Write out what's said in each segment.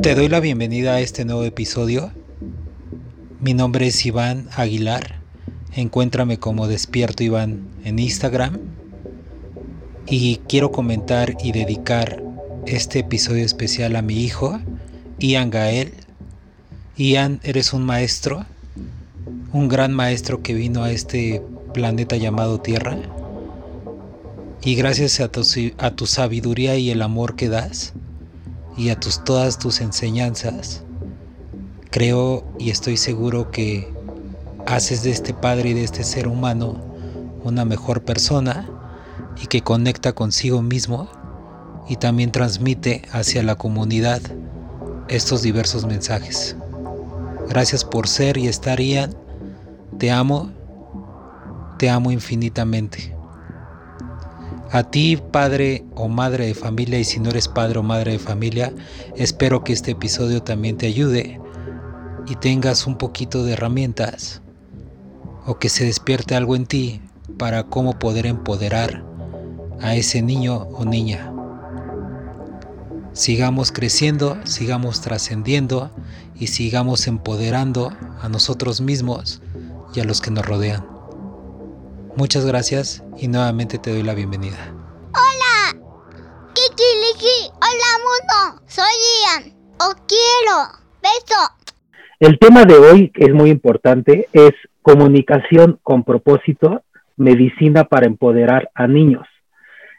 Te doy la bienvenida a este nuevo episodio. Mi nombre es Iván Aguilar. Encuéntrame como Despierto Iván en Instagram. Y quiero comentar y dedicar este episodio especial a mi hijo, Ian Gael. Ian, eres un maestro, un gran maestro que vino a este planeta llamado Tierra. Y gracias a tu, sabiduría y el amor que das, y a tus, todas tus enseñanzas, creo y estoy seguro que haces de este padre y de este ser humano una mejor persona y que conecta consigo mismo y también transmite hacia la comunidad estos diversos mensajes. Gracias por ser y estar Ian. Te amo, te amo infinitamente. A ti, padre o madre de familia, y si no eres padre o madre de familia, espero que este episodio también te ayude y tengas un poquito de herramientas o que se despierte algo en ti para cómo poder empoderar a ese niño o niña. Sigamos creciendo, sigamos trascendiendo y sigamos empoderando a nosotros mismos y a los que nos rodean. Muchas gracias y nuevamente te doy la bienvenida. Hola, Kiki hola mundo, soy Ian, os quiero, beso. El tema de hoy, que es muy importante, es comunicación con propósito, medicina para empoderar a niños.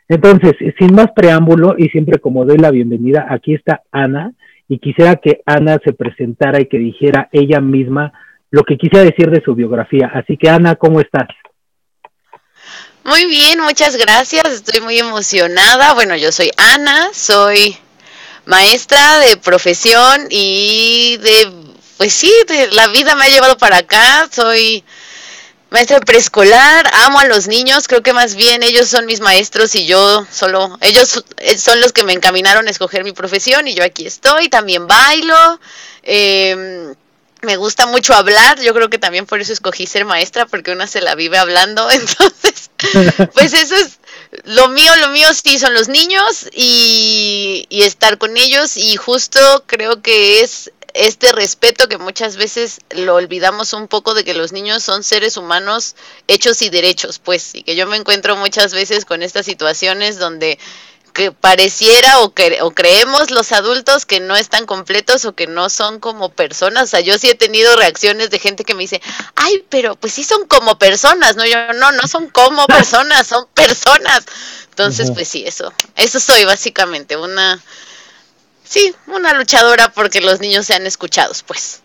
Entonces, sin más preámbulo y siempre como doy la bienvenida, aquí está Ana y quisiera que Ana se presentara y que dijera ella misma lo que quisiera decir de su biografía. Así que Ana, ¿cómo estás? Muy bien, muchas gracias. Estoy muy emocionada. Bueno, yo soy Ana, soy maestra de profesión y de, pues sí, de la vida me ha llevado para acá. Soy maestra preescolar, amo a los niños, creo que más bien ellos son mis maestros y yo solo, ellos son los que me encaminaron a escoger mi profesión y yo aquí estoy, también bailo. Eh, me gusta mucho hablar, yo creo que también por eso escogí ser maestra, porque una se la vive hablando, entonces, pues eso es lo mío, lo mío sí son los niños y, y estar con ellos y justo creo que es este respeto que muchas veces lo olvidamos un poco de que los niños son seres humanos hechos y derechos, pues, y que yo me encuentro muchas veces con estas situaciones donde que pareciera o, que, o creemos los adultos que no están completos o que no son como personas. O sea, yo sí he tenido reacciones de gente que me dice, ay, pero pues sí son como personas, ¿no? Yo no, no son como personas, son personas. Entonces, pues sí, eso, eso soy básicamente, una, sí, una luchadora porque los niños sean escuchados, pues.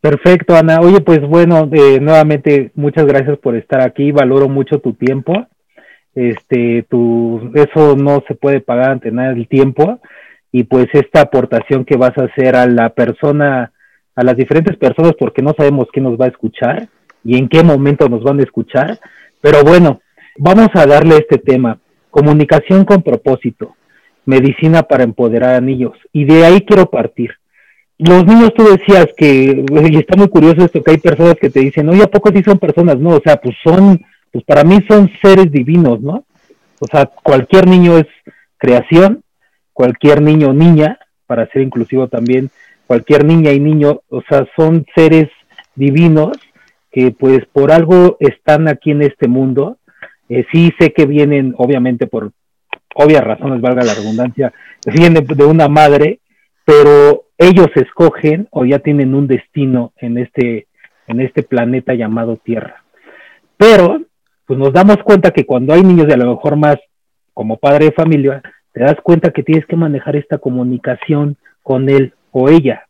Perfecto, Ana. Oye, pues bueno, eh, nuevamente muchas gracias por estar aquí. Valoro mucho tu tiempo este, tu, eso no se puede pagar ante nada el tiempo y pues esta aportación que vas a hacer a la persona, a las diferentes personas, porque no sabemos quién nos va a escuchar y en qué momento nos van a escuchar, pero bueno, vamos a darle este tema, comunicación con propósito, medicina para empoderar a niños, y de ahí quiero partir. Los niños, tú decías que, y está muy curioso esto, que hay personas que te dicen, oye, ¿a poco sí son personas? No, o sea, pues son pues para mí son seres divinos, ¿no? O sea, cualquier niño es creación, cualquier niño o niña, para ser inclusivo también, cualquier niña y niño, o sea, son seres divinos que pues por algo están aquí en este mundo. Eh, sí sé que vienen, obviamente por obvias razones, valga la redundancia, vienen de una madre, pero ellos escogen o ya tienen un destino en este, en este planeta llamado Tierra. Pero pues nos damos cuenta que cuando hay niños de a lo mejor más como padre de familia, te das cuenta que tienes que manejar esta comunicación con él o ella.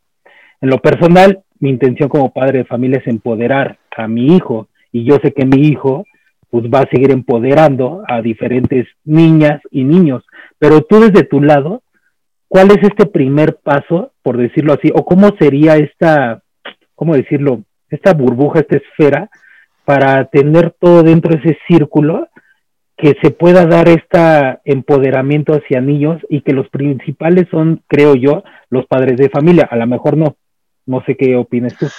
En lo personal, mi intención como padre de familia es empoderar a mi hijo y yo sé que mi hijo pues va a seguir empoderando a diferentes niñas y niños, pero tú desde tu lado, ¿cuál es este primer paso, por decirlo así, o cómo sería esta, cómo decirlo, esta burbuja, esta esfera para tener todo dentro de ese círculo, que se pueda dar este empoderamiento hacia niños y que los principales son, creo yo, los padres de familia. A lo mejor no. No sé qué opinas tú.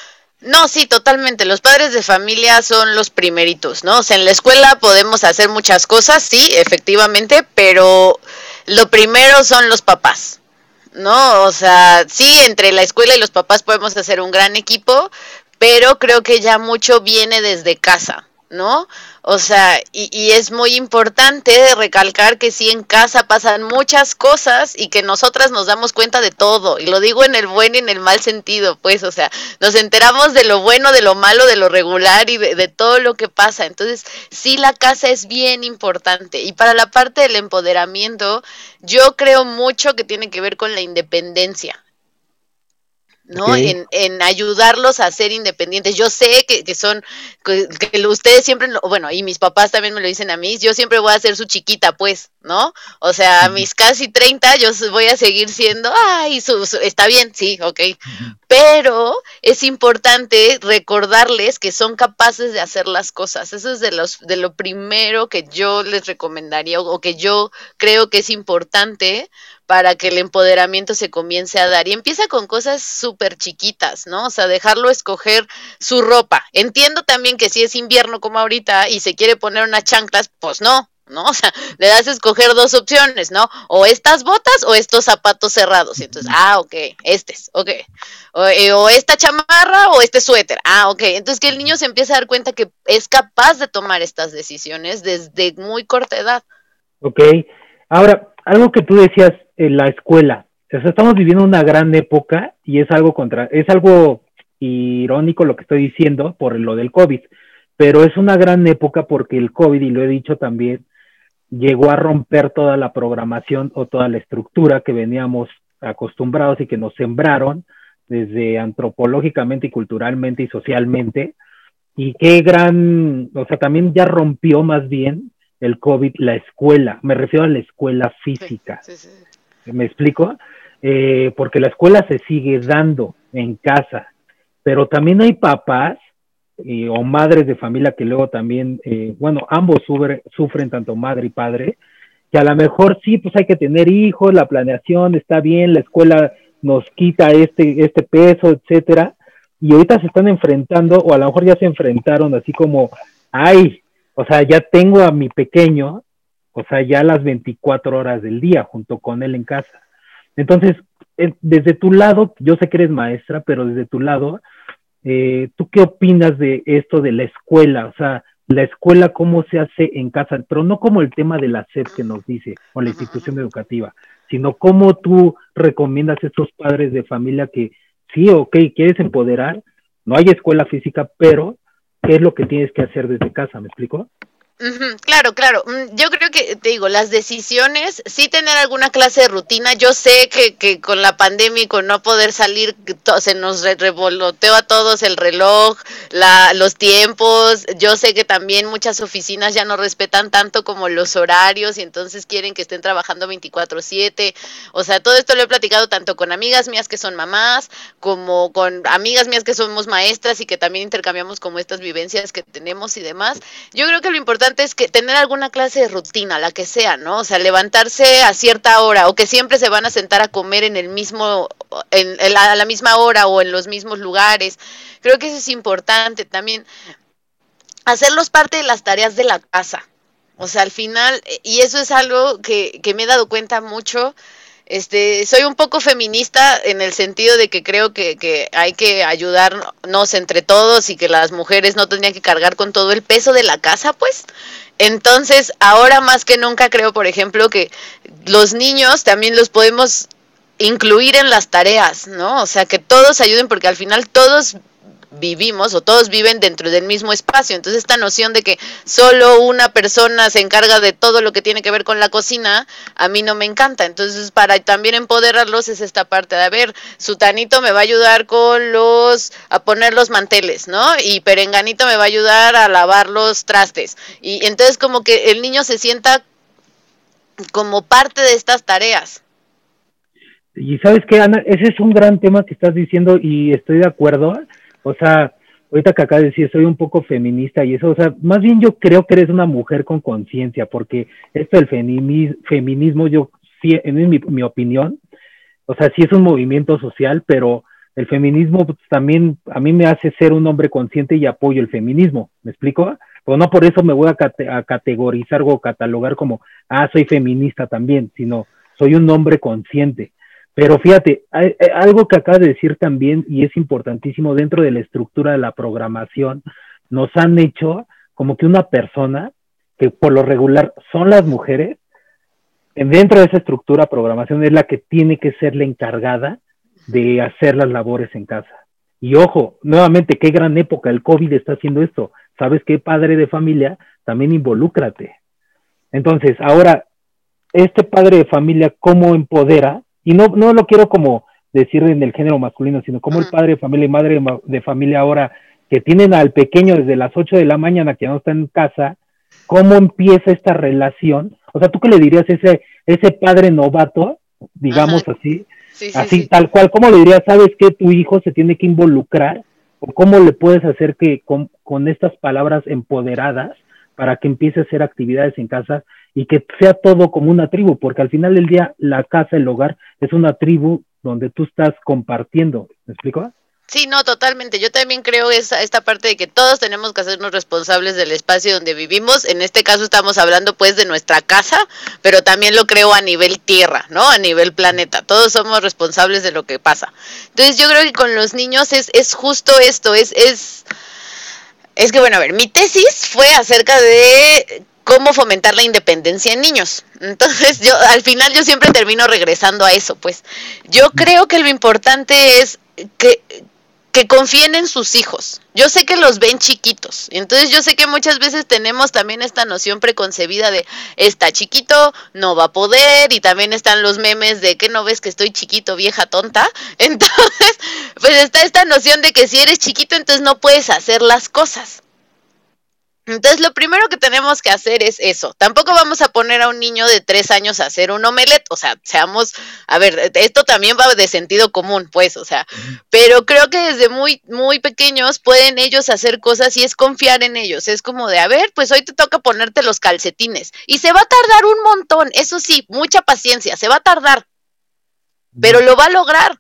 No, sí, totalmente. Los padres de familia son los primeritos, ¿no? O sea, en la escuela podemos hacer muchas cosas, sí, efectivamente, pero lo primero son los papás, ¿no? O sea, sí, entre la escuela y los papás podemos hacer un gran equipo, pero creo que ya mucho viene desde casa, ¿no? O sea, y, es muy importante recalcar que sí en casa pasan muchas cosas y que nosotras nos damos cuenta de todo. Y lo digo en el buen y en el mal sentido, pues, o sea, nos enteramos de lo bueno, de lo malo, de lo regular y de, de todo lo que pasa. Entonces, sí la casa es bien importante. Y para la parte del empoderamiento, yo creo mucho que tiene que ver con la independencia. ¿No? Okay. En, en, ayudarlos a ser independientes. Yo sé que, que son, que, que, ustedes siempre, bueno, y mis papás también me lo dicen a mí, yo siempre voy a ser su chiquita, pues, ¿no? O sea, a mis casi 30 yo voy a seguir siendo, ay, su, su, está bien, sí, ok. Pero es importante recordarles que son capaces de hacer las cosas. Eso es de, los, de lo primero que yo les recomendaría o, o que yo creo que es importante para que el empoderamiento se comience a dar. Y empieza con cosas súper chiquitas, ¿no? O sea, dejarlo escoger su ropa. Entiendo también que si es invierno como ahorita y se quiere poner unas chanclas, pues no, ¿no? O sea, le das a escoger dos opciones, ¿no? O estas botas o estos zapatos cerrados. Y entonces, ah, ok, este es, ok. O, eh, o, esta chamarra o este suéter. Ah, ok. Entonces que el niño se empieza a dar cuenta que es capaz de tomar estas decisiones desde muy corta edad. Ok. Ahora, algo que tú decías en la escuela. O sea, estamos viviendo una gran época y es algo contra, es algo irónico lo que estoy diciendo por lo del COVID, pero es una gran época porque el COVID, y lo he dicho también, llegó a romper toda la programación o toda la estructura que veníamos acostumbrados y que nos sembraron desde antropológicamente y culturalmente y socialmente. Y qué gran, o sea, también ya rompió más bien el COVID la escuela, me refiero a la escuela física. Sí, sí, sí. ¿Me explico? Eh, porque la escuela se sigue dando en casa, pero también hay papás eh, o madres de familia que luego también, eh, bueno, ambos sufren, sufren, tanto madre y padre, que a lo mejor sí, pues hay que tener hijos, la planeación está bien, la escuela nos quita este, este peso, etcétera, y ahorita se están enfrentando, o a lo mejor ya se enfrentaron así como, ay, o sea, ya tengo a mi pequeño, o sea, ya las 24 horas del día junto con él en casa. Entonces, eh, desde tu lado, yo sé que eres maestra, pero desde tu lado, eh, ¿tú qué opinas de esto de la escuela? O sea, la escuela, cómo se hace en casa, pero no como el tema de la SEP que nos dice, o la institución educativa, sino cómo tú recomiendas a estos padres de familia que sí, ok, quieres empoderar, no hay escuela física, pero ¿qué es lo que tienes que hacer desde casa? ¿Me explico? Claro, claro. Yo creo que, te digo, las decisiones, sí tener alguna clase de rutina. Yo sé que, que con la pandemia y con no poder salir, se nos revoloteó a todos el reloj, la, los tiempos. Yo sé que también muchas oficinas ya no respetan tanto como los horarios y entonces quieren que estén trabajando 24/7. O sea, todo esto lo he platicado tanto con amigas mías que son mamás, como con amigas mías que somos maestras y que también intercambiamos como estas vivencias que tenemos y demás. Yo creo que lo importante es que tener alguna clase de rutina, la que sea, ¿no? O sea, levantarse a cierta hora o que siempre se van a sentar a comer en el mismo, en, en la, a la misma hora o en los mismos lugares. Creo que eso es importante también. Hacerlos parte de las tareas de la casa. O sea, al final, y eso es algo que, que me he dado cuenta mucho, este, soy un poco feminista en el sentido de que creo que, que, hay que ayudarnos entre todos y que las mujeres no tendrían que cargar con todo el peso de la casa, pues. Entonces, ahora más que nunca creo, por ejemplo, que los niños también los podemos incluir en las tareas, ¿no? O sea, que todos ayuden porque al final todos vivimos o todos viven dentro del mismo espacio. Entonces esta noción de que solo una persona se encarga de todo lo que tiene que ver con la cocina, a mí no me encanta. Entonces para también empoderarlos es esta parte de, a ver, Sutanito me va a ayudar con los, a poner los manteles, ¿no? Y Perenganito me va a ayudar a lavar los trastes. Y entonces como que el niño se sienta como parte de estas tareas. Y sabes que, Ana, ese es un gran tema que estás diciendo y estoy de acuerdo. O sea, ahorita que acá de decir, soy un poco feminista y eso, o sea, más bien yo creo que eres una mujer con conciencia, porque esto del feminismo, yo, sí, en mi, opinión, o sea, sí es un movimiento social, pero el feminismo pues, también a mí me hace ser un hombre consciente y apoyo el feminismo, ¿me explico? Pero no por eso me voy a categorizar o catalogar como, ah, soy feminista también, sino soy un hombre consciente. Pero fíjate, hay, algo que acaba de decir también y es importantísimo dentro de la estructura de la programación, nos han hecho como que una persona, que por lo regular son las mujeres, dentro de esa estructura programación es la que tiene que ser la encargada de hacer las labores en casa. Y ojo, nuevamente, qué gran época el COVID está haciendo esto. ¿Sabes qué, padre de familia? También involúcrate. Entonces, ahora, este padre de familia, ¿cómo empodera? Y no, no lo quiero como decir en el género masculino, sino como el padre de familia y madre de familia ahora que tienen al pequeño desde las 8 de la mañana que no está en casa, ¿cómo empieza esta relación? O sea, ¿tú qué le dirías a ese, ese padre novato, digamos así, así tal cual, ¿cómo le dirías, sabes que tu hijo se tiene que involucrar? ¿O cómo le puedes hacer que con, con estas palabras empoderadas para que empiece a hacer actividades en casa y que sea todo como una tribu? Porque al final del día la casa, el hogar, es una tribu donde tú estás compartiendo. ¿Me explico? Sí, no, totalmente. Yo también creo esa, esta parte de que todos tenemos que hacernos responsables del espacio donde vivimos. En este caso estamos hablando pues de nuestra casa, pero también lo creo a nivel tierra, ¿no? A nivel planeta. Todos somos responsables de lo que pasa. Entonces yo creo que con los niños es, es justo esto, es, es, es que bueno, a ver, mi tesis fue acerca de cómo fomentar la independencia en niños. Entonces, yo al final yo siempre termino regresando a eso, pues. Yo creo que lo importante es que que confíen en sus hijos. Yo sé que los ven chiquitos, entonces yo sé que muchas veces tenemos también esta noción preconcebida de está chiquito, no va a poder, y también están los memes de que no ves que estoy chiquito, vieja tonta. Entonces, pues está esta noción de que si eres chiquito, entonces no puedes hacer las cosas. Entonces, lo primero que tenemos que hacer es eso. Tampoco vamos a poner a un niño de tres años a hacer un omelet. O sea, seamos, a ver, esto también va de sentido común, pues, o sea, pero creo que desde muy, muy pequeños pueden ellos hacer cosas y es confiar en ellos. Es como de, a ver, pues hoy te toca ponerte los calcetines. Y se va a tardar un montón, eso sí, mucha paciencia, se va a tardar, pero lo va a lograr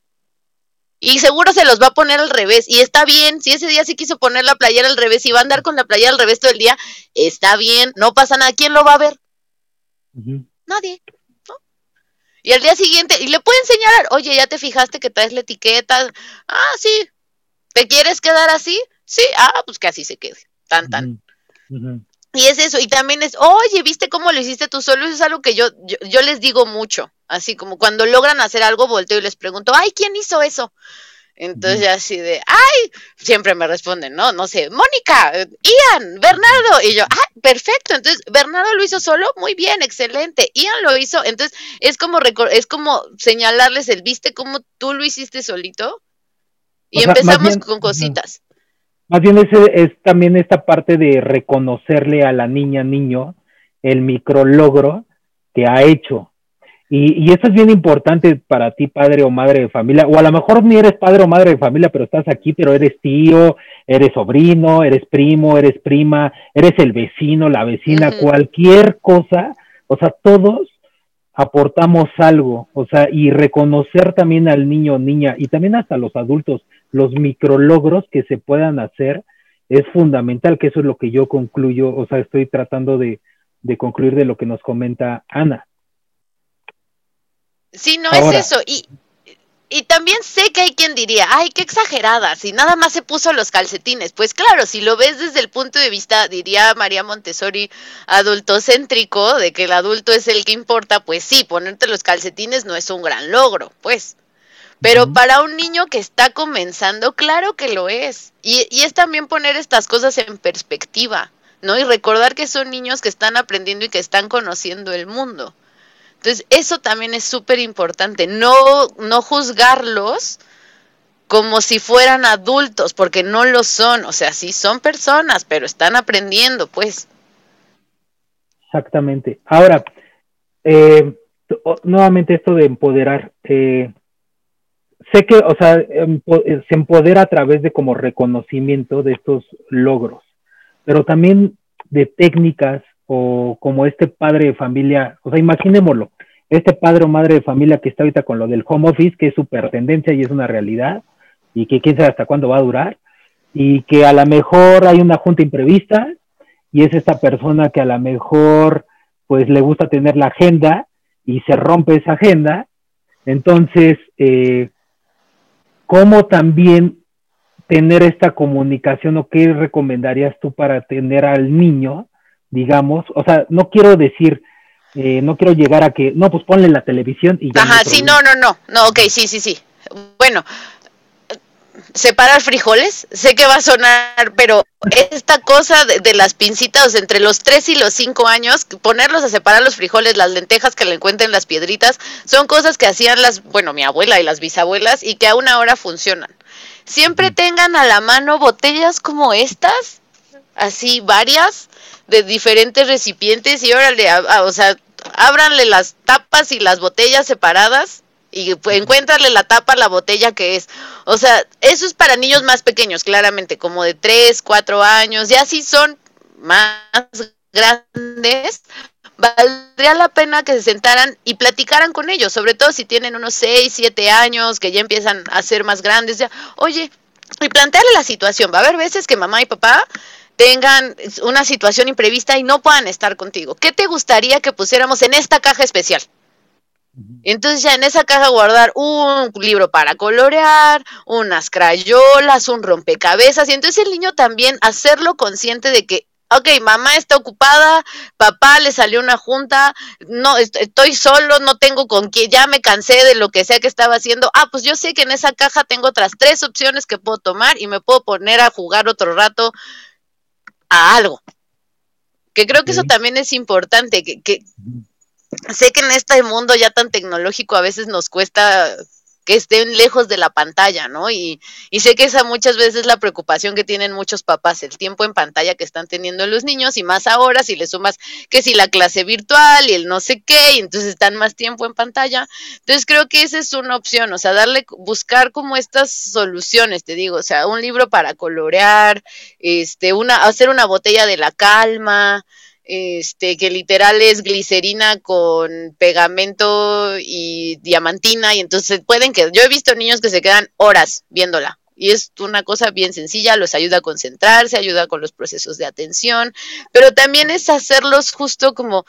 y seguro se los va a poner al revés. Y está bien, si ese día sí quiso poner la playera al revés y va a andar con la playera al revés todo el día, está bien, no pasa nada. ¿Quién lo va a ver? Nadie. Y al día siguiente, y le puede enseñar, oye, ya te fijaste que traes la etiqueta. Ah, sí. ¿Te quieres quedar así? Sí, ah, pues que así se quede. Tan, tan. Y es eso, y también es, oye, ¿viste cómo lo hiciste tú solo? Eso es algo que yo, yo, yo, les digo mucho, así como cuando logran hacer algo, volteo y les pregunto, ay, ¿quién hizo eso? Entonces ya así de, ay, siempre me responden, no, no sé, Mónica, Ian, Bernardo, y yo, ah, perfecto, entonces Bernardo lo hizo solo, muy bien, excelente, Ian lo hizo, entonces es como, es como señalarles el, ¿viste cómo tú lo hiciste solito? Y empezamos con cositas. Más bien ese es también esta parte de reconocerle a la niña, niño, el micrologro que ha hecho. Y, y eso es bien importante para ti, padre o madre de familia, o a lo mejor ni eres padre o madre de familia, pero estás aquí, pero eres tío, eres sobrino, eres primo, eres prima, eres el vecino, la vecina, cualquier cosa, o sea, todos aportamos algo, o sea, y reconocer también al niño o niña, y también hasta los adultos, los micrologros que se puedan hacer es fundamental, que eso es lo que yo concluyo, o sea, estoy tratando de, concluir de lo que nos comenta Ana. Sí, no es eso. Y, y también sé que hay quien diría, ay, qué exagerada, si nada más se puso los calcetines. Pues claro, si lo ves desde el punto de vista, diría María Montessori, adultocéntrico, de que el adulto es el que importa, pues sí, ponerte los calcetines no es un gran logro, pues. Pero para un niño que está comenzando, claro que lo es. Y, y, es también poner estas cosas en perspectiva, ¿no? Y recordar que son niños que están aprendiendo y que están conociendo el mundo. Entonces, eso también es súper importante, no, no juzgarlos como si fueran adultos, porque no lo son, o sea, sí son personas, pero están aprendiendo, pues. Exactamente. Ahora, eh, nuevamente esto de empoderar, eh, sé que, o sea, eh, se empodera a través de como reconocimiento de estos logros, pero también de técnicas o como este padre de familia, o sea, imaginémoslo, este padre o madre de familia que está ahorita con lo del home office, que es súper tendencia y es una realidad, y que quién sabe hasta cuándo va a durar y que a lo mejor hay una junta imprevista y es esta persona que a lo mejor pues le gusta tener la agenda y se rompe esa agenda. Entonces, eh, ¿cómo también tener esta comunicación o qué recomendarías tú para tener al niño, digamos? O sea, no quiero decir, eh, no quiero llegar a que, no, pues ponle la televisión y ya. Ajá, sí, no, no, no, no, ok, sí, sí, sí. Bueno, separar frijoles, sé que va a sonar, pero esta cosa de, las pincitas entre los 3 y los 5 años, ponerlos a separar los frijoles, las lentejas que le encuentren las piedritas, son cosas que hacían las, bueno, mi abuela y las bisabuelas y que aún ahora funcionan. Siempre tengan a la mano botellas como estas, así varias, de diferentes recipientes y órale, o sea, ábranle las tapas y las botellas separadas y pues, encuéntrale la tapa a la botella que es. O sea, eso es para niños más pequeños, claramente, como de 3, 4 años, ya si son más grandes, valdría la pena que se sentaran y platicaran con ellos, sobre todo si tienen unos 6, 7 años, que ya empiezan a ser más grandes, ya, oye, y plantearle la situación. Va a haber veces que mamá y papá tengan una situación imprevista y no puedan estar contigo. ¿Qué te gustaría que pusiéramos en esta caja especial? Entonces ya en esa caja guardar un libro para colorear, unas crayolas, un rompecabezas, y entonces el niño también hacerlo consciente de que, ok, mamá está ocupada, papá le salió una junta, no, estoy solo, no tengo con quién, ya me cansé de lo que sea que estaba haciendo, ah, pues yo sé que en esa caja tengo otras tres opciones que puedo tomar y me puedo poner a jugar otro rato a algo. Que creo que eso también es importante, que, que sé que en este mundo ya tan tecnológico a veces nos cuesta que estén lejos de la pantalla, ¿no? Y, y, sé que esa muchas veces es la preocupación que tienen muchos papás, el tiempo en pantalla que están teniendo los niños y más ahora si le sumas que si la clase virtual y el no sé qué, y entonces están más tiempo en pantalla. Entonces creo que esa es una opción, o sea, darle, buscar como estas soluciones, te digo, o sea, un libro para colorear, este, una, hacer una botella de la calma, este, que literal es glicerina con pegamento y diamantina, y entonces pueden que, yo he visto niños que se quedan horas viéndola, y es una cosa bien sencilla, los ayuda a concentrarse, ayuda con los procesos de atención, pero también es hacerlos justo como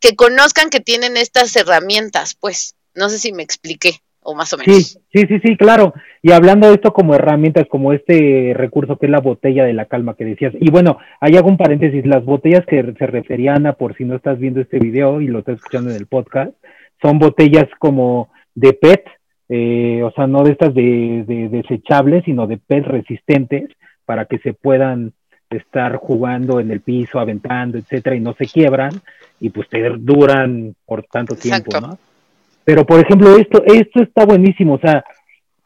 que conozcan que tienen estas herramientas, pues, no sé si me expliqué o más o menos. Sí, sí, sí, claro. Y hablando de esto como herramientas, como este recurso que es la botella de la calma que decías. Y bueno, hay algún paréntesis, las botellas que se referían a, por si no estás viendo este video y lo estás escuchando en el podcast, son botellas como de PET, eh, o sea, no de estas de, de desechables, sino de PET resistentes para que se puedan estar jugando en el piso, aventando, etcétera, y no se quiebran y pues te duran por tanto tiempo, ¿no? Pero, por ejemplo, esto, esto está buenísimo, o sea,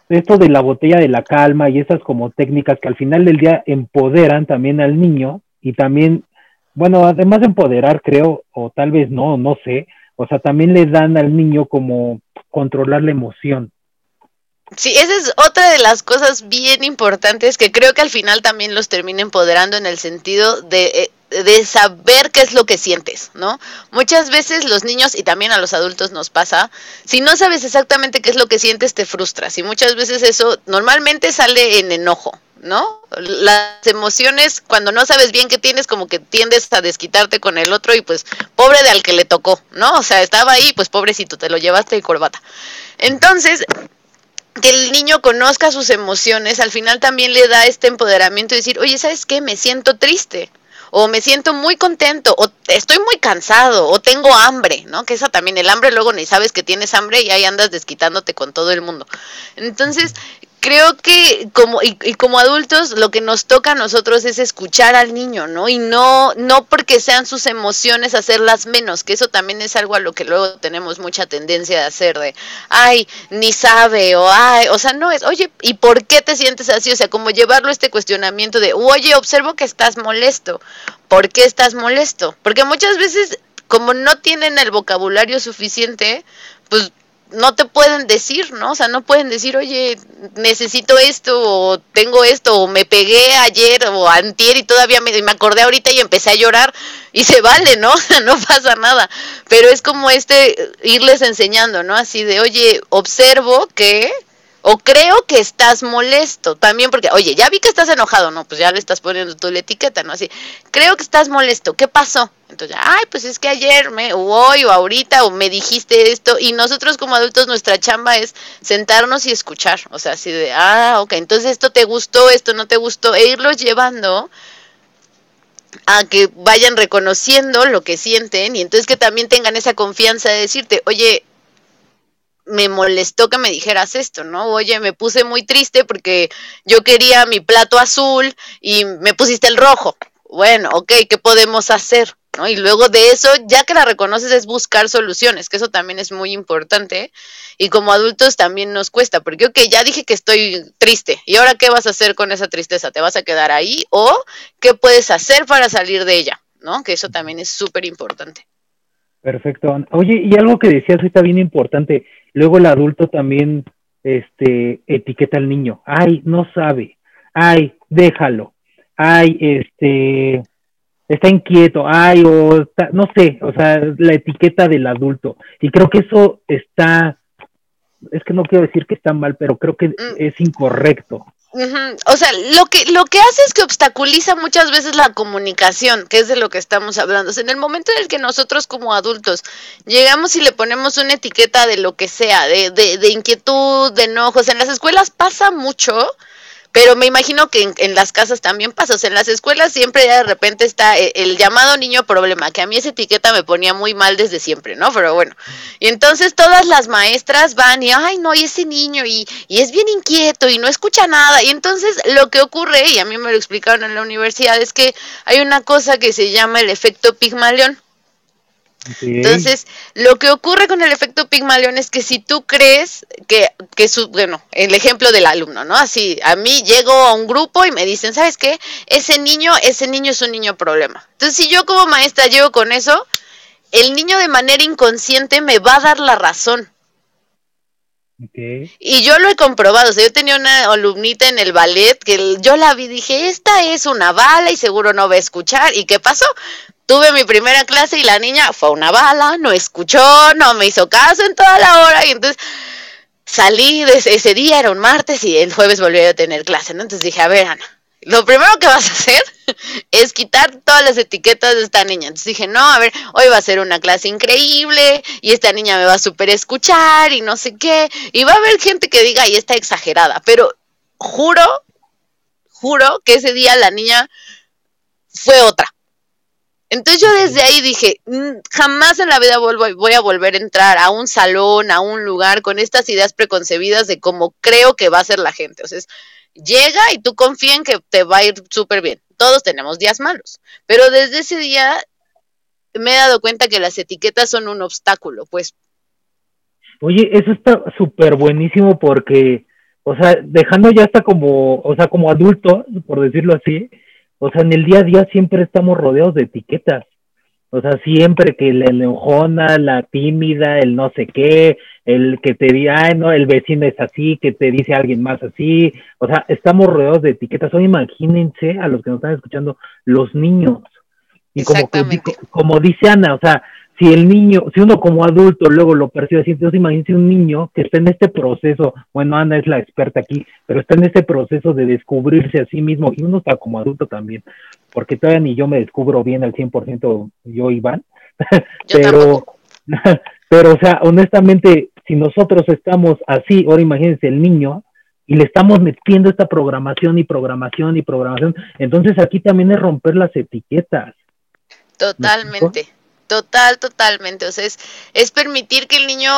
esto de la botella de la calma y esas como técnicas que al final del día empoderan también al niño y también, bueno, además de empoderar, creo, o tal vez no, no sé, o sea, también le dan al niño como controlar la emoción. Sí, esa es otra de las cosas bien importantes que creo que al final también los termina empoderando en el sentido de eh, de saber qué es lo que sientes, ¿no? Muchas veces los niños y también a los adultos nos pasa, si no sabes exactamente qué es lo que sientes, te frustras y muchas veces eso normalmente sale en enojo, ¿no? Las emociones, cuando no sabes bien qué tienes, como que tiendes a desquitarte con el otro y pues pobre de al que le tocó, ¿no? O sea, estaba ahí, pues pobrecito, te lo llevaste de corbata. Entonces, que el niño conozca sus emociones, al final también le da este empoderamiento y decir, oye, ¿sabes qué? Me siento triste o me siento muy contento, o estoy muy cansado, o tengo hambre, ¿no? Que esa también, el hambre luego ni sabes que tienes hambre y ahí andas desquitándote con todo el mundo. Entonces, creo que como y, como adultos lo que nos toca a nosotros es escuchar al niño, ¿no? Y no no porque sean sus emociones hacerlas menos, que eso también es algo a lo que luego tenemos mucha tendencia de hacer de, ay, ni sabe o ay, o sea, no es, oye, ¿y por qué te sientes así? O sea, como llevarlo a este cuestionamiento de, "Oye, observo que estás molesto. ¿Por qué estás molesto?" Porque muchas veces como no tienen el vocabulario suficiente, pues no te pueden decir, ¿no? O sea, no pueden decir, oye, necesito esto, o tengo esto, o me pegué ayer o antier y todavía me, me acordé ahorita y empecé a llorar, y se vale, ¿no? no pasa nada. Pero es como este, irles enseñando, ¿no? Así de, oye, observo que O creo que estás molesto también porque, oye, ya vi que estás enojado, no, pues ya le estás poniendo tú la etiqueta, ¿no? Así, creo que estás molesto, ¿qué pasó? Entonces, ay, pues es que ayer, me, o hoy, o ahorita, o me dijiste esto, y nosotros como adultos nuestra chamba es sentarnos y escuchar, o sea, así de, ah, ok, entonces esto te gustó, esto no te gustó, e irlos llevando a que vayan reconociendo lo que sienten y entonces que también tengan esa confianza de decirte, oye, me molestó que me dijeras esto, ¿no? Oye, me puse muy triste porque yo quería mi plato azul y me pusiste el rojo. Bueno, ok, ¿qué podemos hacer? ¿No? Y luego de eso, ya que la reconoces, es buscar soluciones, que eso también es muy importante. Y como adultos también nos cuesta, porque, ok, ya dije que estoy triste, ¿y ahora qué vas a hacer con esa tristeza? ¿Te vas a quedar ahí? ¿O qué puedes hacer para salir de ella? ¿No? Que eso también es súper importante. Perfecto. Oye, y algo que decías está bien importante. Luego el adulto también este, etiqueta al niño. Ay, no sabe. Ay, déjalo. Ay, este, está inquieto. Ay, o no sé, o sea, la etiqueta del adulto. Y creo que eso está, es que no quiero decir que está mal, pero creo que mm. es incorrecto. O sea, lo que, lo que hace es que obstaculiza muchas veces la comunicación, que es de lo que estamos hablando. en el momento en el que nosotros como adultos llegamos y le ponemos una etiqueta de lo que sea, de, de, de inquietud, de enojos, en las escuelas pasa mucho pero me imagino que en, las casas también pasa, o sea, en las escuelas siempre de repente está el, el, llamado niño problema, que a mí esa etiqueta me ponía muy mal desde siempre, ¿no? Pero bueno, y entonces todas las maestras van y, ay, no, y ese niño, y, y es bien inquieto y no escucha nada, y entonces lo que ocurre, y a mí me lo explicaron en la universidad, es que hay una cosa que se llama el efecto Pigmalión, entonces, lo que ocurre con el efecto Pigmalión es que si tú crees que, que su, bueno, el ejemplo del alumno, ¿no? Así, a mí llego a un grupo y me dicen, ¿sabes qué? Ese niño, ese niño es un niño problema. Entonces, si yo como maestra llego con eso, el niño de manera inconsciente me va a dar la razón. Y yo lo he comprobado, o sea, yo tenía una alumnita en el ballet que yo la vi, dije, esta es una bala y seguro no va a escuchar. ¿Y qué pasó? Tuve mi primera clase y la niña fue una bala, no escuchó, no me hizo caso en toda la hora y entonces salí de ese día, era un martes y el jueves volví a tener clase, ¿no? Entonces dije, a ver, Ana, lo primero que vas a hacer es quitar todas las etiquetas de esta niña. Entonces dije, no, a ver, hoy va a ser una clase increíble y esta niña me va a super escuchar y no sé qué. Y va a haber gente que diga, y está exagerada, pero juro, juro que ese día la niña fue otra. Entonces yo desde ahí dije, mm, jamás en la vida voy a volver a entrar a un salón, a un lugar con estas ideas preconcebidas de cómo creo que va a ser la gente. O sea, llega y tú confía en que te va a ir súper bien. Todos tenemos días malos, pero desde ese día me he dado cuenta que las etiquetas son un obstáculo, pues. Oye, eso está súper buenísimo porque, o sea, dejando ya hasta como, o sea, como adulto, por decirlo así, o sea, en el día a día siempre estamos rodeados de etiquetas. O sea, siempre que la enojona, la tímida, el no sé qué, el que te diga, ay, no, el vecino es así, que te dice alguien más así. O sea, estamos rodeados de etiquetas. Hoy imagínense a los que nos están escuchando, los niños. Y como, como dice Ana, o sea, si el niño, si uno como adulto luego lo percibe así, entonces imagínense un niño que está en este proceso, bueno, Ana es la experta aquí, pero está en este proceso de descubrirse a sí mismo, y uno está como adulto también, porque todavía ni yo me descubro bien al 100% yo, Iván, pero, pero, o sea, honestamente, si nosotros estamos así, ahora imagínense el niño, y le estamos metiendo esta programación y programación y programación, entonces aquí también es romper las etiquetas. Totalmente. Total, totalmente. O sea, es, es permitir que el niño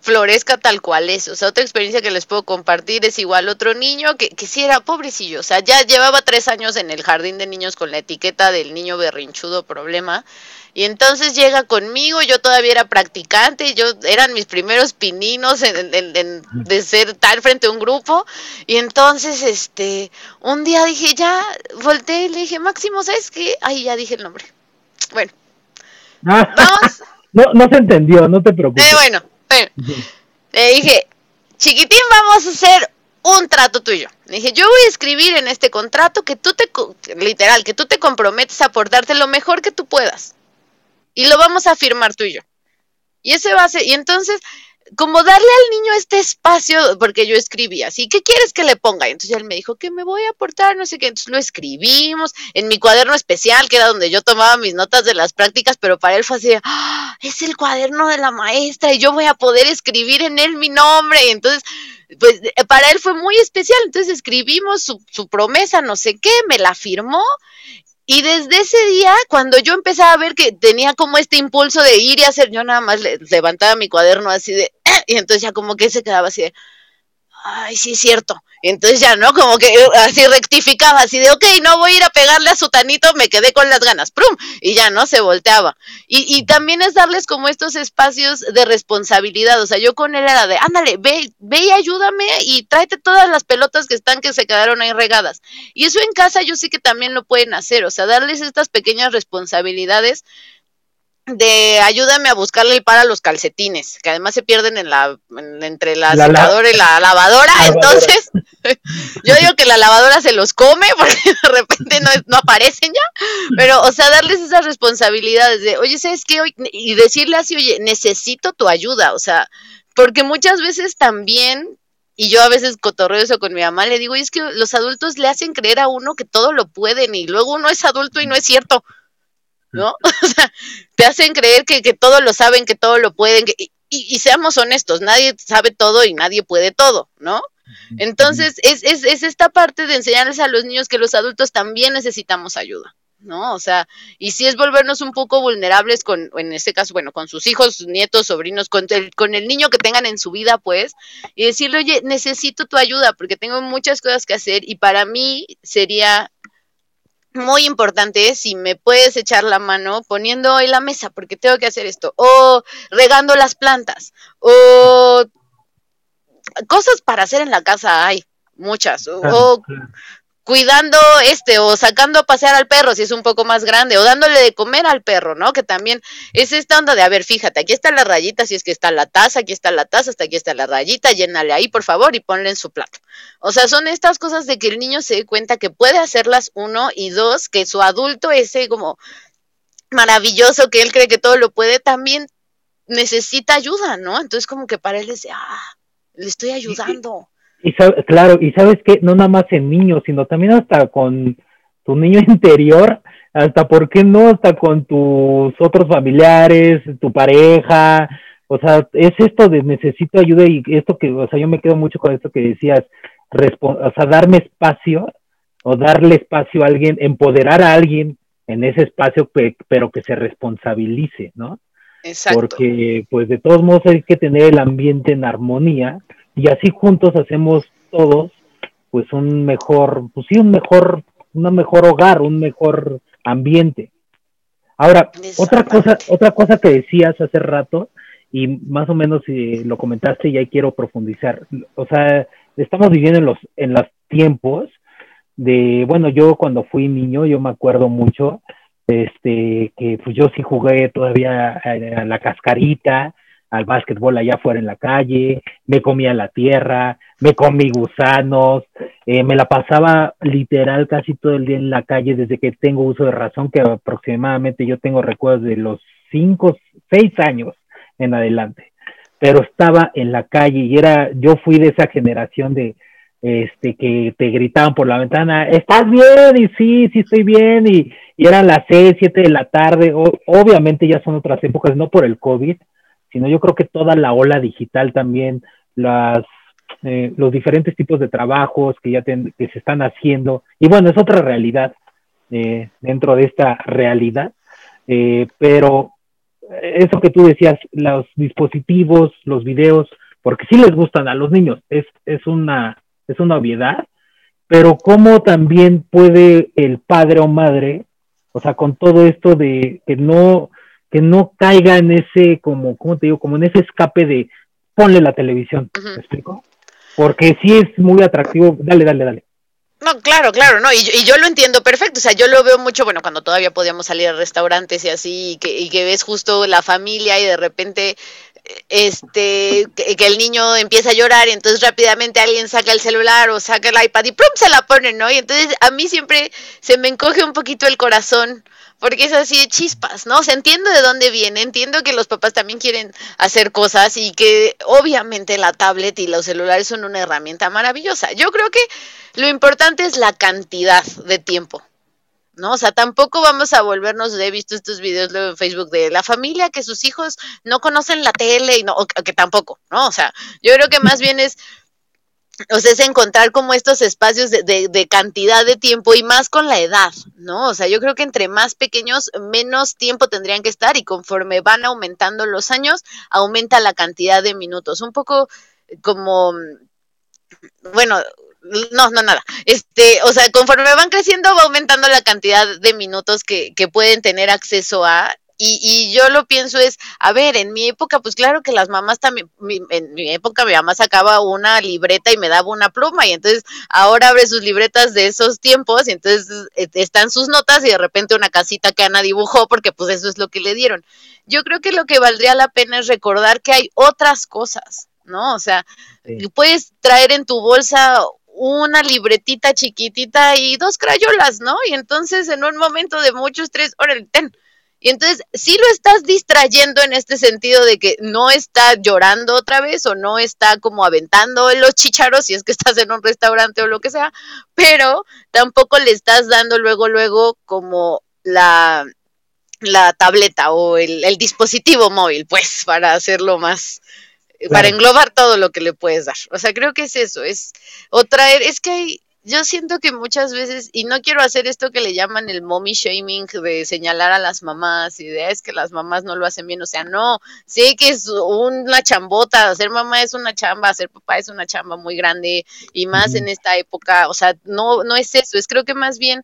florezca tal cual es. O sea, otra experiencia que les puedo compartir es igual otro niño que, que sí era pobrecillo. O sea, ya llevaba tres años en el jardín de niños con la etiqueta del niño berrinchudo problema. Y entonces llega conmigo, yo todavía era practicante, yo eran mis primeros pininos en, de ser tal frente a un grupo. Y entonces, este, un día dije, ya, volteé y le dije, Máximo, ¿sabes qué? Ahí ya dije el nombre. Bueno, Vamos. no, no se entendió, no te preocupes. Eh, bueno, le dije, chiquitín, vamos a hacer un trato tuyo. Le dije, yo voy a escribir en este contrato que tú te, literal, que tú te comprometes a aportarte lo mejor que tú puedas. Y lo vamos a firmar tú y yo. Y ese va a ser, y entonces como darle al niño este espacio, porque yo escribí así, ¿qué quieres que le ponga? Y entonces él me dijo que me voy a aportar, no sé qué, entonces lo escribimos en mi cuaderno especial, que era donde yo tomaba mis notas de las prácticas, pero para él fue así, ¡Ah! es el cuaderno de la maestra y yo voy a poder escribir en él mi nombre, entonces pues para él fue muy especial, entonces escribimos su promesa, no sé qué, me la firmó y desde ese día, cuando yo empezaba a ver que tenía como este impulso de ir y hacer, yo nada más levantaba mi cuaderno así de, y entonces ya como que se quedaba así de, ay, sí es cierto. Entonces ya, ¿no? Como que así rectificaba, así de, ok, no voy a ir a pegarle a su tanito, me quedé con las ganas, ¡prum! Y ya, ¿no? Se volteaba. Y, y también es darles como estos espacios de responsabilidad, o sea, yo con él era de, ándale, ve, ve y ayúdame y tráete todas las pelotas que están que se quedaron ahí regadas. Y eso en casa yo sé que también lo pueden hacer, o sea, darles estas pequeñas responsabilidades de ayúdame a buscarle el par a los calcetines, que además se pierden en la entre la, secadora y la lavadora, entonces yo digo que la lavadora se los come porque de repente no, no aparecen ya, pero o sea, darles esas responsabilidades de, oye, ¿sabes qué? Y decirle así, oye, necesito tu ayuda, o sea, porque muchas veces también y yo a veces cotorreo eso con mi mamá, le digo, y es que los adultos le hacen creer a uno que todo lo pueden y luego uno es adulto y no es cierto. ¿No? O sea, te hacen creer que, que todo lo saben, que todo lo pueden, y, y, seamos honestos, nadie sabe todo y nadie puede todo, ¿no? Entonces, es, es, es esta parte de enseñarles a los niños que los adultos también necesitamos ayuda. ¿no? O sea, y si es volvernos un poco vulnerables con, en este caso, bueno, con sus hijos, nietos, sobrinos, con el, con el niño que tengan en su vida, pues, y decirle, oye, necesito tu ayuda porque tengo muchas cosas que hacer y para mí sería muy importante si me puedes echar la mano poniendo hoy la mesa porque tengo que hacer esto o regando las plantas o cosas para hacer en la casa hay muchas o, cuidando este o sacando a pasear al perro si es un poco más grande o dándole de comer al perro, ¿no? Que también es esta onda de, a ver, fíjate, aquí está la rayita, si es que está la taza, aquí está la taza, hasta aquí está la rayita, llénale ahí, por favor, y ponle en su plato. O sea, son estas cosas de que el niño se dé cuenta que puede hacerlas uno y dos, que su adulto ese como maravilloso que él cree que todo lo puede, también necesita ayuda, ¿no? Entonces como que para él es, ah, le estoy ayudando. Y claro, y sabes que no nada más en niños, sino también hasta con tu niño interior, hasta, ¿por qué no? Hasta con tus otros familiares, tu pareja, o sea, es esto de necesito ayuda y esto que, o sea, yo me quedo mucho con esto que decías, o sea, darme espacio o darle espacio a alguien, empoderar a alguien en ese espacio, pero que se responsabilice, ¿no? Exacto. Porque, pues, de todos modos hay que tener el ambiente en armonía y así juntos hacemos todos pues un mejor, pues sí, un mejor, un mejor hogar, un mejor ambiente. Ahora, otra cosa, otra cosa que decías hace rato, y más o menos si lo comentaste y ahí quiero profundizar. O sea, estamos viviendo en los, en los tiempos de, bueno, yo cuando fui niño, yo me acuerdo mucho, este, que pues yo sí jugué todavía a la cascarita, al básquetbol allá afuera en la calle, me comía la tierra, me comí gusanos, eh, me la pasaba literal casi todo el día en la calle desde que tengo uso de razón, que aproximadamente yo tengo recuerdos de los cinco, seis años en adelante, pero estaba en la calle y era, yo fui de esa generación de, este, que te gritaban por la ventana, ¿estás bien? Y sí, sí estoy bien, y, y eran las seis, siete de la tarde, obviamente ya son otras épocas, no por el COVID, sino yo creo que toda la ola digital también, las, eh, los diferentes tipos de trabajos que ya que se están haciendo, y bueno, es otra realidad eh, dentro de esta realidad, eh, pero eso que tú decías, los dispositivos, los videos, porque sí les gustan a los niños, es, es, una, es una obviedad, pero cómo también puede el padre o madre, o sea, con todo esto de que no, que no caiga en ese, como, ¿cómo te digo? Como en ese escape de ponle la televisión, ¿me explico? Porque sí es muy atractivo, dale, dale, dale. No, claro, claro, no, y yo, y yo, lo entiendo perfecto, o sea, yo lo veo mucho, bueno, cuando todavía podíamos salir a restaurantes y así, y que, y que ves justo la familia y de repente, este, que, que, el niño empieza a llorar y entonces rápidamente alguien saca el celular o saca el iPad y ¡prum! se la pone, ¿no? Y entonces a mí siempre se me encoge un poquito el corazón porque es así de chispas, ¿no? O sea, entiendo de dónde viene, entiendo que los papás también quieren hacer cosas y que obviamente la tablet y los celulares son una herramienta maravillosa. Yo creo que lo importante es la cantidad de tiempo. ¿no? O sea, tampoco vamos a volvernos, he visto estos videos luego en Facebook de la familia que sus hijos no conocen la tele y no, que tampoco, ¿no? O sea, yo creo que más bien es o sea, es encontrar como estos espacios de, de, cantidad de tiempo y más con la edad, ¿no? O sea, yo creo que entre más pequeños, menos tiempo tendrían que estar y conforme van aumentando los años, aumenta la cantidad de minutos. Un poco como, bueno, no, no, nada. Este, o sea, conforme van creciendo, va aumentando la cantidad de minutos que, que pueden tener acceso a y, y, yo lo pienso es, a ver, en mi época, pues claro que las mamás también, en mi época mi mamá sacaba una libreta y me daba una pluma y entonces ahora abre sus libretas de esos tiempos y entonces eh, están sus notas y de repente una casita que Ana dibujó porque pues eso es lo que le dieron. Yo creo que lo que valdría la pena es recordar que hay otras cosas, ¿no? O sea, puedes traer en tu bolsa una libretita chiquitita y dos crayolas, ¿no? Y entonces en un momento de mucho estrés, órale, ten y entonces, si lo estás distrayendo en este sentido de que no está llorando otra vez o no está como aventando los chicharos si es que estás en un restaurante o lo que sea, pero tampoco le estás dando luego, luego como la, la tableta o el, el dispositivo móvil, pues, para hacerlo más, para englobar todo lo que le puedes dar. O sea, creo que es eso, es, o traer, es que hay, yo siento que muchas veces, y no quiero hacer esto que le llaman el mommy shaming de señalar a las mamás y de es que las mamás no lo hacen bien, o sea, no, sé que es una chambota, ser mamá es una chamba, ser papá es una chamba muy grande y más en esta época, o sea, no, no es eso, es creo que más bien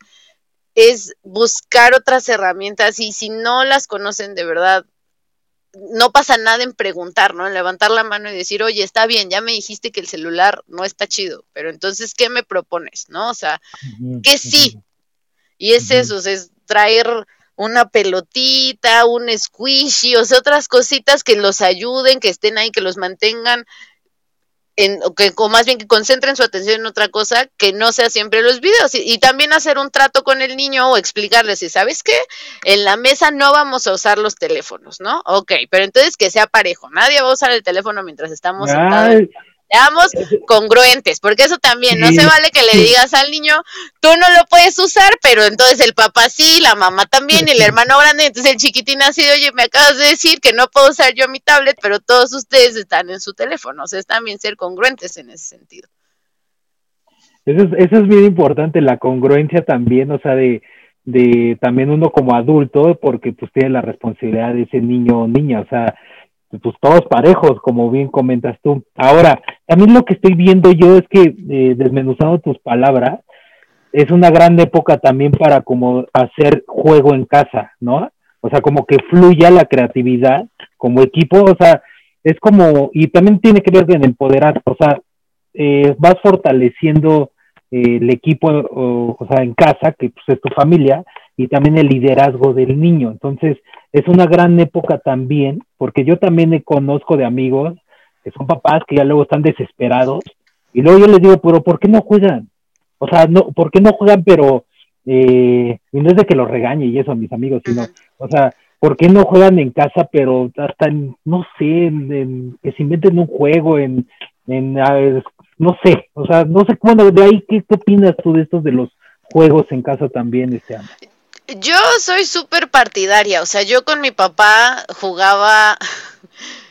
es buscar otras herramientas y si no las conocen de verdad, no pasa nada en preguntar, ¿no? En levantar la mano y decir, oye, está bien, ya me dijiste que el celular no está chido, pero entonces, ¿qué me propones, no? O sea, que sí. Y es eso, es traer una pelotita, un squishy, o sea, otras cositas que los ayuden, que estén ahí, que los mantengan en, que, o más bien que concentren su atención en otra cosa que no sea siempre los videos. Y, también hacer un trato con el niño o explicarle si sabes qué en la mesa no vamos a usar los teléfonos, ¿no? Ok, pero entonces que sea parejo, nadie va a usar el teléfono mientras estamos sentados Seamos congruentes, porque eso también, no se vale que le digas al niño, tú no lo puedes usar, pero entonces el papá sí, la mamá también, y el hermano grande, entonces el chiquitín así, oye, me acabas de decir que no puedo usar yo mi tablet, pero todos ustedes están en su teléfono, o sea, es también ser congruentes en ese sentido. Eso es, eso es bien importante, la congruencia también, o sea, de, de también uno como adulto, porque pues tiene la responsabilidad de ese niño o niña, o sea, pues todos parejos, como bien comentas tú. Ahora, también lo que estoy viendo yo es que, eh, desmenuzando tus palabras, es una gran época también para como hacer juego en casa, ¿no? O sea, como que fluya la creatividad como equipo, o sea, es como, y también tiene que ver con empoderar, o sea, eh, vas fortaleciendo eh, el equipo, o, o, sea, en casa, que pues, es tu familia, y también el liderazgo del niño. Entonces, es una gran época también, porque yo también conozco de amigos que son papás que ya luego están desesperados, y luego yo les digo, pero ¿por qué no juegan? O sea, no, ¿por qué no juegan? Pero, eh, y no es de que los regañe y eso a mis amigos, sino, o sea, ¿por qué no juegan en casa, pero hasta, en, no sé, en, que se inventen un juego, en, en no sé, o sea, no sé, bueno, de ahí, ¿qué, qué opinas tú de estos de los juegos en casa también este año? Yo soy súper partidaria, o sea, yo con mi papá jugaba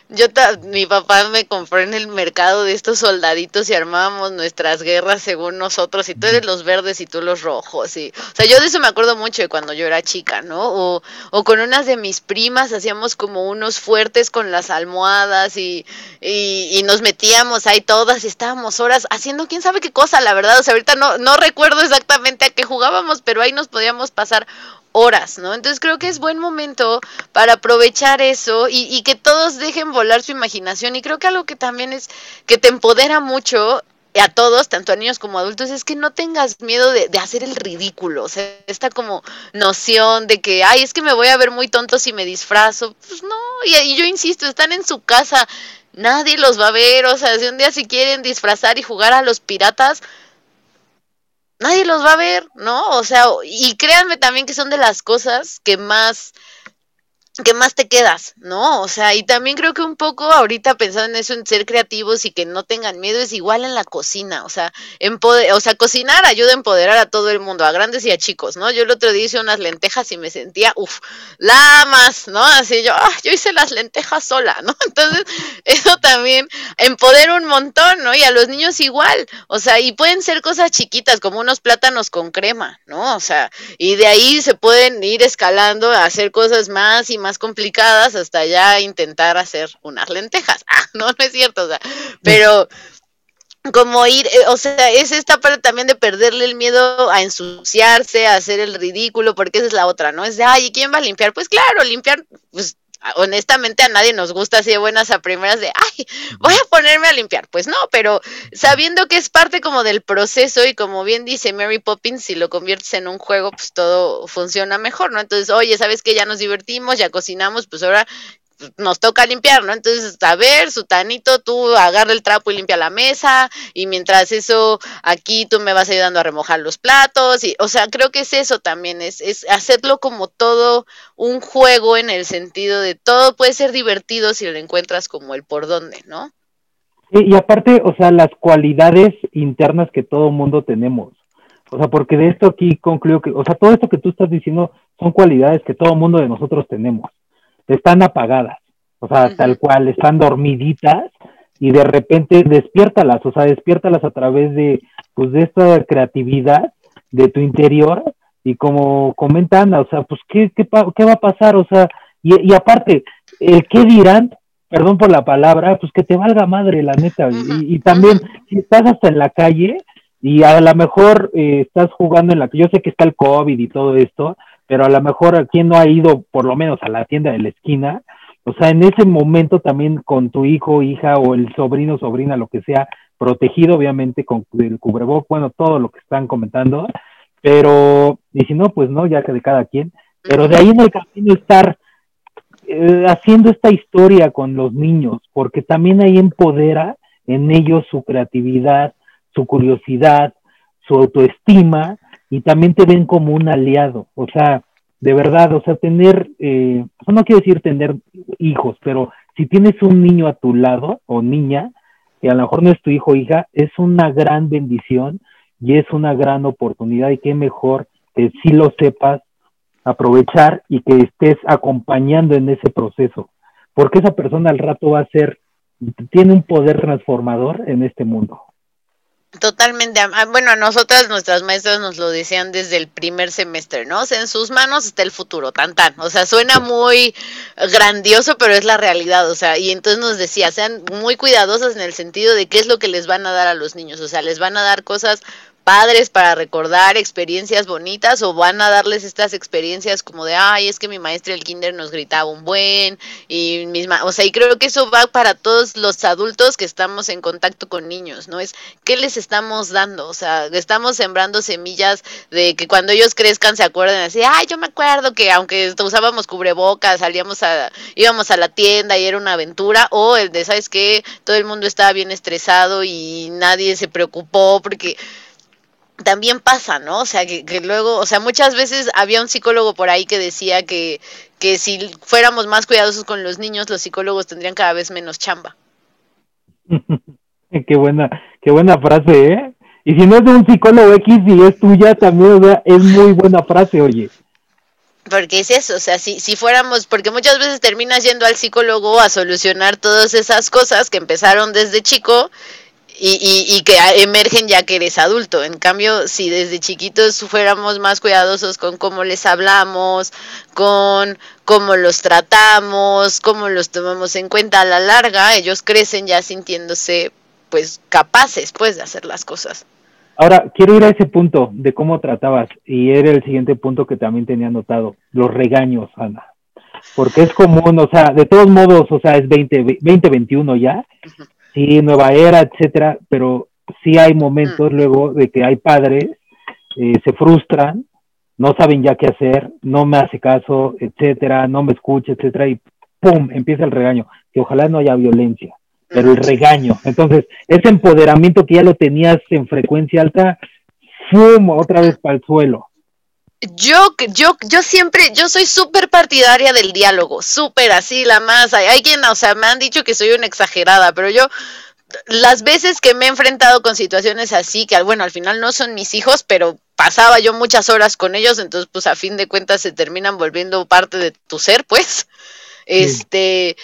yo mi papá me compró en el mercado de estos soldaditos y armábamos nuestras guerras según nosotros y tú eres los verdes y tú los rojos y o sea yo de eso me acuerdo mucho de cuando yo era chica no o, o con unas de mis primas hacíamos como unos fuertes con las almohadas y, y, y nos metíamos ahí todas y estábamos horas haciendo quién sabe qué cosa la verdad o sea ahorita no no recuerdo exactamente a qué jugábamos pero ahí nos podíamos pasar horas, ¿no? Entonces creo que es buen momento para aprovechar eso y, y, que todos dejen volar su imaginación. Y creo que algo que también es que te empodera mucho a todos, tanto a niños como a adultos, es que no tengas miedo de, de, hacer el ridículo. O sea, esta como noción de que, ay, es que me voy a ver muy tonto si me disfrazo. Pues no, y, y yo insisto, están en su casa, nadie los va a ver. O sea, si un día si quieren disfrazar y jugar a los piratas, nadie los va a ver, ¿no? O sea, y créanme también que son de las cosas que más ¿qué más te quedas? ¿No? O sea, y también creo que un poco ahorita pensando en eso, en ser creativos y que no tengan miedo, es igual en la cocina. O sea, empoder o sea, cocinar ayuda a empoderar a todo el mundo, a grandes y a chicos, ¿no? Yo el otro día hice unas lentejas y me sentía, uff, la más, ¿no? Así yo, ah, yo hice las lentejas sola, ¿no? Entonces, eso también empodera un montón, ¿no? Y a los niños igual. O sea, y pueden ser cosas chiquitas, como unos plátanos con crema, ¿no? O sea, y de ahí se pueden ir escalando a hacer cosas más y más más complicadas hasta ya intentar hacer unas lentejas. Ah, no, no es cierto, o sea, pero como ir, eh, o sea, es esta parte también de perderle el miedo a ensuciarse, a hacer el ridículo, porque esa es la otra, ¿no? Es de, ay, ¿y quién va a limpiar? Pues claro, limpiar, pues honestamente a nadie nos gusta así de buenas a primeras de, ay, voy a ponerme a limpiar. Pues no, pero sabiendo que es parte como del proceso y como bien dice Mary Poppins, si lo conviertes en un juego, pues todo funciona mejor, ¿no? Entonces, oye, ¿sabes que Ya nos divertimos, ya cocinamos, pues ahora nos toca limpiar, ¿no? Entonces, a ver, Sutanito, tú agarra el trapo y limpia la mesa, y mientras eso, aquí tú me vas ayudando a remojar los platos, y, o sea, creo que es eso también, es, es hacerlo como todo un juego en el sentido de todo puede ser divertido si lo encuentras como el por dónde, ¿no? y aparte, o sea, las cualidades internas que todo mundo tenemos. O sea, porque de esto aquí concluyo que, o sea, todo esto que tú estás diciendo son cualidades que todo mundo de nosotros tenemos están apagadas, o sea, tal cual, están dormiditas y de repente despiértalas, o sea, despiértalas a través de, pues, de esta creatividad de tu interior y como comentan, o sea, pues, ¿qué, qué, qué va a pasar? O sea, y, y, aparte, el qué dirán, perdón por la palabra, pues que te valga madre, la neta, y, y también, si estás hasta en la calle, y a lo mejor eh, estás jugando en la que yo sé que está el COVID y todo esto, pero a lo mejor a quien no ha ido por lo menos a la tienda de la esquina, o sea, en ese momento también con tu hijo, hija o el sobrino, sobrina, lo que sea, protegido obviamente con el cubreboc, bueno, todo lo que están comentando, pero, y si no, pues no, ya que de cada quien, pero de ahí en el camino estar eh, haciendo esta historia con los niños, porque también ahí empodera en ellos su creatividad, su curiosidad, su autoestima, y también te ven como un aliado, o sea, de verdad, o sea, tener, eh, no quiero decir tener hijos, pero si tienes un niño a tu lado o niña, que a lo mejor no es tu hijo o hija, es una gran bendición y es una gran oportunidad y qué mejor que si lo sepas aprovechar y que estés acompañando en ese proceso, porque esa persona al rato va a ser, tiene un poder transformador en este mundo. Totalmente. Bueno, a nosotras, nuestras maestras nos lo decían desde el primer semestre, ¿no? O sea, en sus manos está el futuro, tan tan. O sea, suena muy grandioso, pero es la realidad. O sea, y entonces nos decía, sean muy cuidadosas en el sentido de qué es lo que les van a dar a los niños. O sea, les van a dar cosas padres para recordar experiencias bonitas o van a darles estas experiencias como de, ay, es que mi maestra el kinder nos gritaba un buen y misma, o sea, y creo que eso va para todos los adultos que estamos en contacto con niños, ¿no? Es qué les estamos dando, o sea, estamos sembrando semillas de que cuando ellos crezcan se acuerden así, ay, yo me acuerdo que aunque usábamos cubrebocas, salíamos a, íbamos a la tienda y era una aventura, o el de, ¿sabes qué? Todo el mundo estaba bien estresado y nadie se preocupó porque también pasa, ¿no? O sea, que, luego, o sea, muchas veces había un psicólogo por ahí que decía que, que si fuéramos más cuidadosos con los niños, los psicólogos tendrían cada vez menos chamba. qué buena, qué buena frase, ¿eh? Y si no es de un psicólogo X y es tuya también, o sea, es muy buena frase, oye. Porque es eso, o sea, si, si fuéramos, porque muchas veces terminas yendo al psicólogo a solucionar todas esas cosas que empezaron desde chico y, y, que emergen ya que eres adulto. En cambio, si desde chiquitos fuéramos más cuidadosos con cómo les hablamos, con cómo los tratamos, cómo los tomamos en cuenta a la larga, ellos crecen ya sintiéndose pues capaces pues de hacer las cosas. Ahora, quiero ir a ese punto de cómo tratabas, y era el siguiente punto que también tenía anotado, los regaños, Ana. Porque es común, o sea, de todos modos, o sea, es 20, 2021 ya, sí, nueva era, etcétera, pero sí hay momentos mm. luego de que hay padres, eh, se frustran, no saben ya qué hacer, no me hace caso, etcétera, no me escucha, etcétera, y ¡pum! empieza el regaño, que ojalá no haya violencia, pero el regaño. Entonces, ese empoderamiento que ya lo tenías en frecuencia alta, ¡fum! otra vez para el suelo. Yo, yo, yo siempre, yo soy súper partidaria del diálogo, súper así, la más, hay quien, o sea, me han dicho que soy una exagerada, pero yo, las veces que me he enfrentado con situaciones así, que bueno, al final no son mis hijos, pero pasaba yo muchas horas con ellos, entonces pues a fin de cuentas se terminan volviendo parte de tu ser, pues. Este,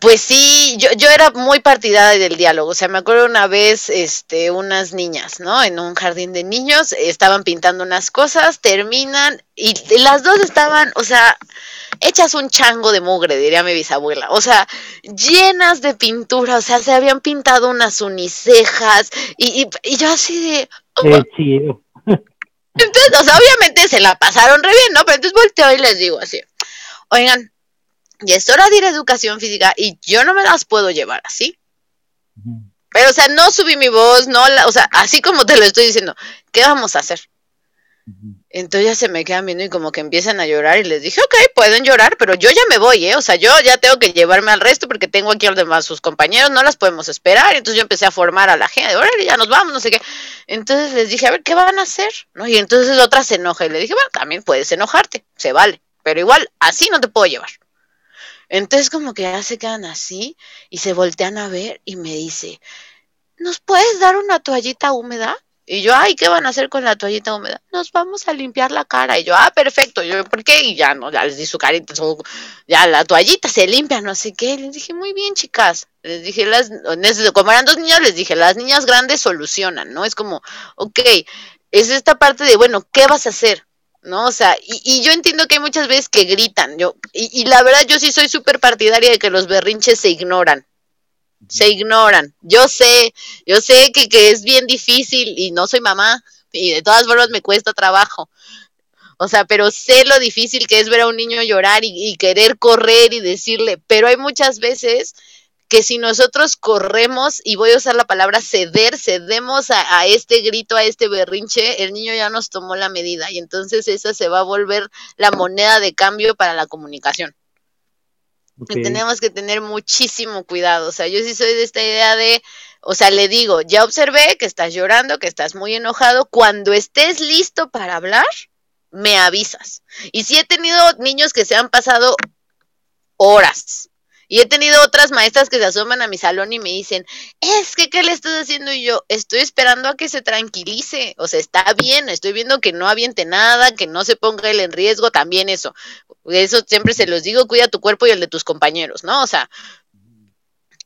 pues sí, yo, yo era muy partidaria del diálogo. O sea, me acuerdo una vez, este, unas niñas, ¿no? En un jardín de niños, estaban pintando unas cosas, terminan, y las dos estaban, o sea, hechas un chango de mugre, diría mi bisabuela. O sea, llenas de pintura, o sea, se habían pintado unas unicejas, y, y, yo así de. Qué chido. Entonces, o sea, obviamente se la pasaron re bien, ¿no? Pero entonces volteo y les digo así, oigan, y es hora de ir a educación física y yo no me las puedo llevar así. Pero, o sea, no subí mi voz, no, la, o sea, así como te lo estoy diciendo, ¿qué vamos a hacer? Entonces ya se me quedan viendo y como que empiezan a llorar y les dije, ok, pueden llorar, pero yo ya me voy, ¿eh? O sea, yo ya tengo que llevarme al resto porque tengo aquí a los demás, sus compañeros, no las podemos esperar. Entonces yo empecé a formar a la gente, órale, ya nos vamos, no sé qué. Entonces les dije, a ver, ¿qué van a hacer? ¿No? Y entonces otra se enoja y le dije, bueno, también puedes enojarte, se vale, pero igual así no te puedo llevar. Entonces como que ya se quedan así y se voltean a ver y me dice, ¿nos puedes dar una toallita húmeda? Y yo, ay, ¿qué van a hacer con la toallita húmeda? Nos vamos a limpiar la cara. Y yo, ah, perfecto. Yo, ¿por qué? Y ya, no, ya les di su carita, ya la toallita se limpia, no sé qué. Les dije, muy bien, chicas. Les dije, las, como eran dos niños, les dije, las niñas grandes solucionan, ¿no? Es como, ok, es esta parte de, bueno, ¿qué vas a hacer? ¿No? O sea, y, y, yo entiendo que hay muchas veces que gritan, yo, y, y la verdad yo sí soy súper partidaria de que los berrinches se ignoran, se ignoran. Yo sé, yo sé que, que es bien difícil y no soy mamá, y de todas formas me cuesta trabajo. O sea, pero sé lo difícil que es ver a un niño llorar y, y querer correr y decirle, pero hay muchas veces que si nosotros corremos, y voy a usar la palabra ceder, cedemos a, a, este grito, a este berrinche, el niño ya nos tomó la medida y entonces esa se va a volver la moneda de cambio para la comunicación. Okay. Y tenemos que tener muchísimo cuidado. O sea, yo sí soy de esta idea de, o sea, le digo, ya observé que estás llorando, que estás muy enojado. Cuando estés listo para hablar, me avisas. Y si he tenido niños que se han pasado horas y he tenido otras maestras que se asoman a mi salón y me dicen, es que, ¿qué le estás haciendo? Y yo, estoy esperando a que se tranquilice. O sea, está bien, estoy viendo que no aviente nada, que no se ponga él en riesgo, también eso. Eso siempre se los digo, cuida tu cuerpo y el de tus compañeros, ¿no? O sea,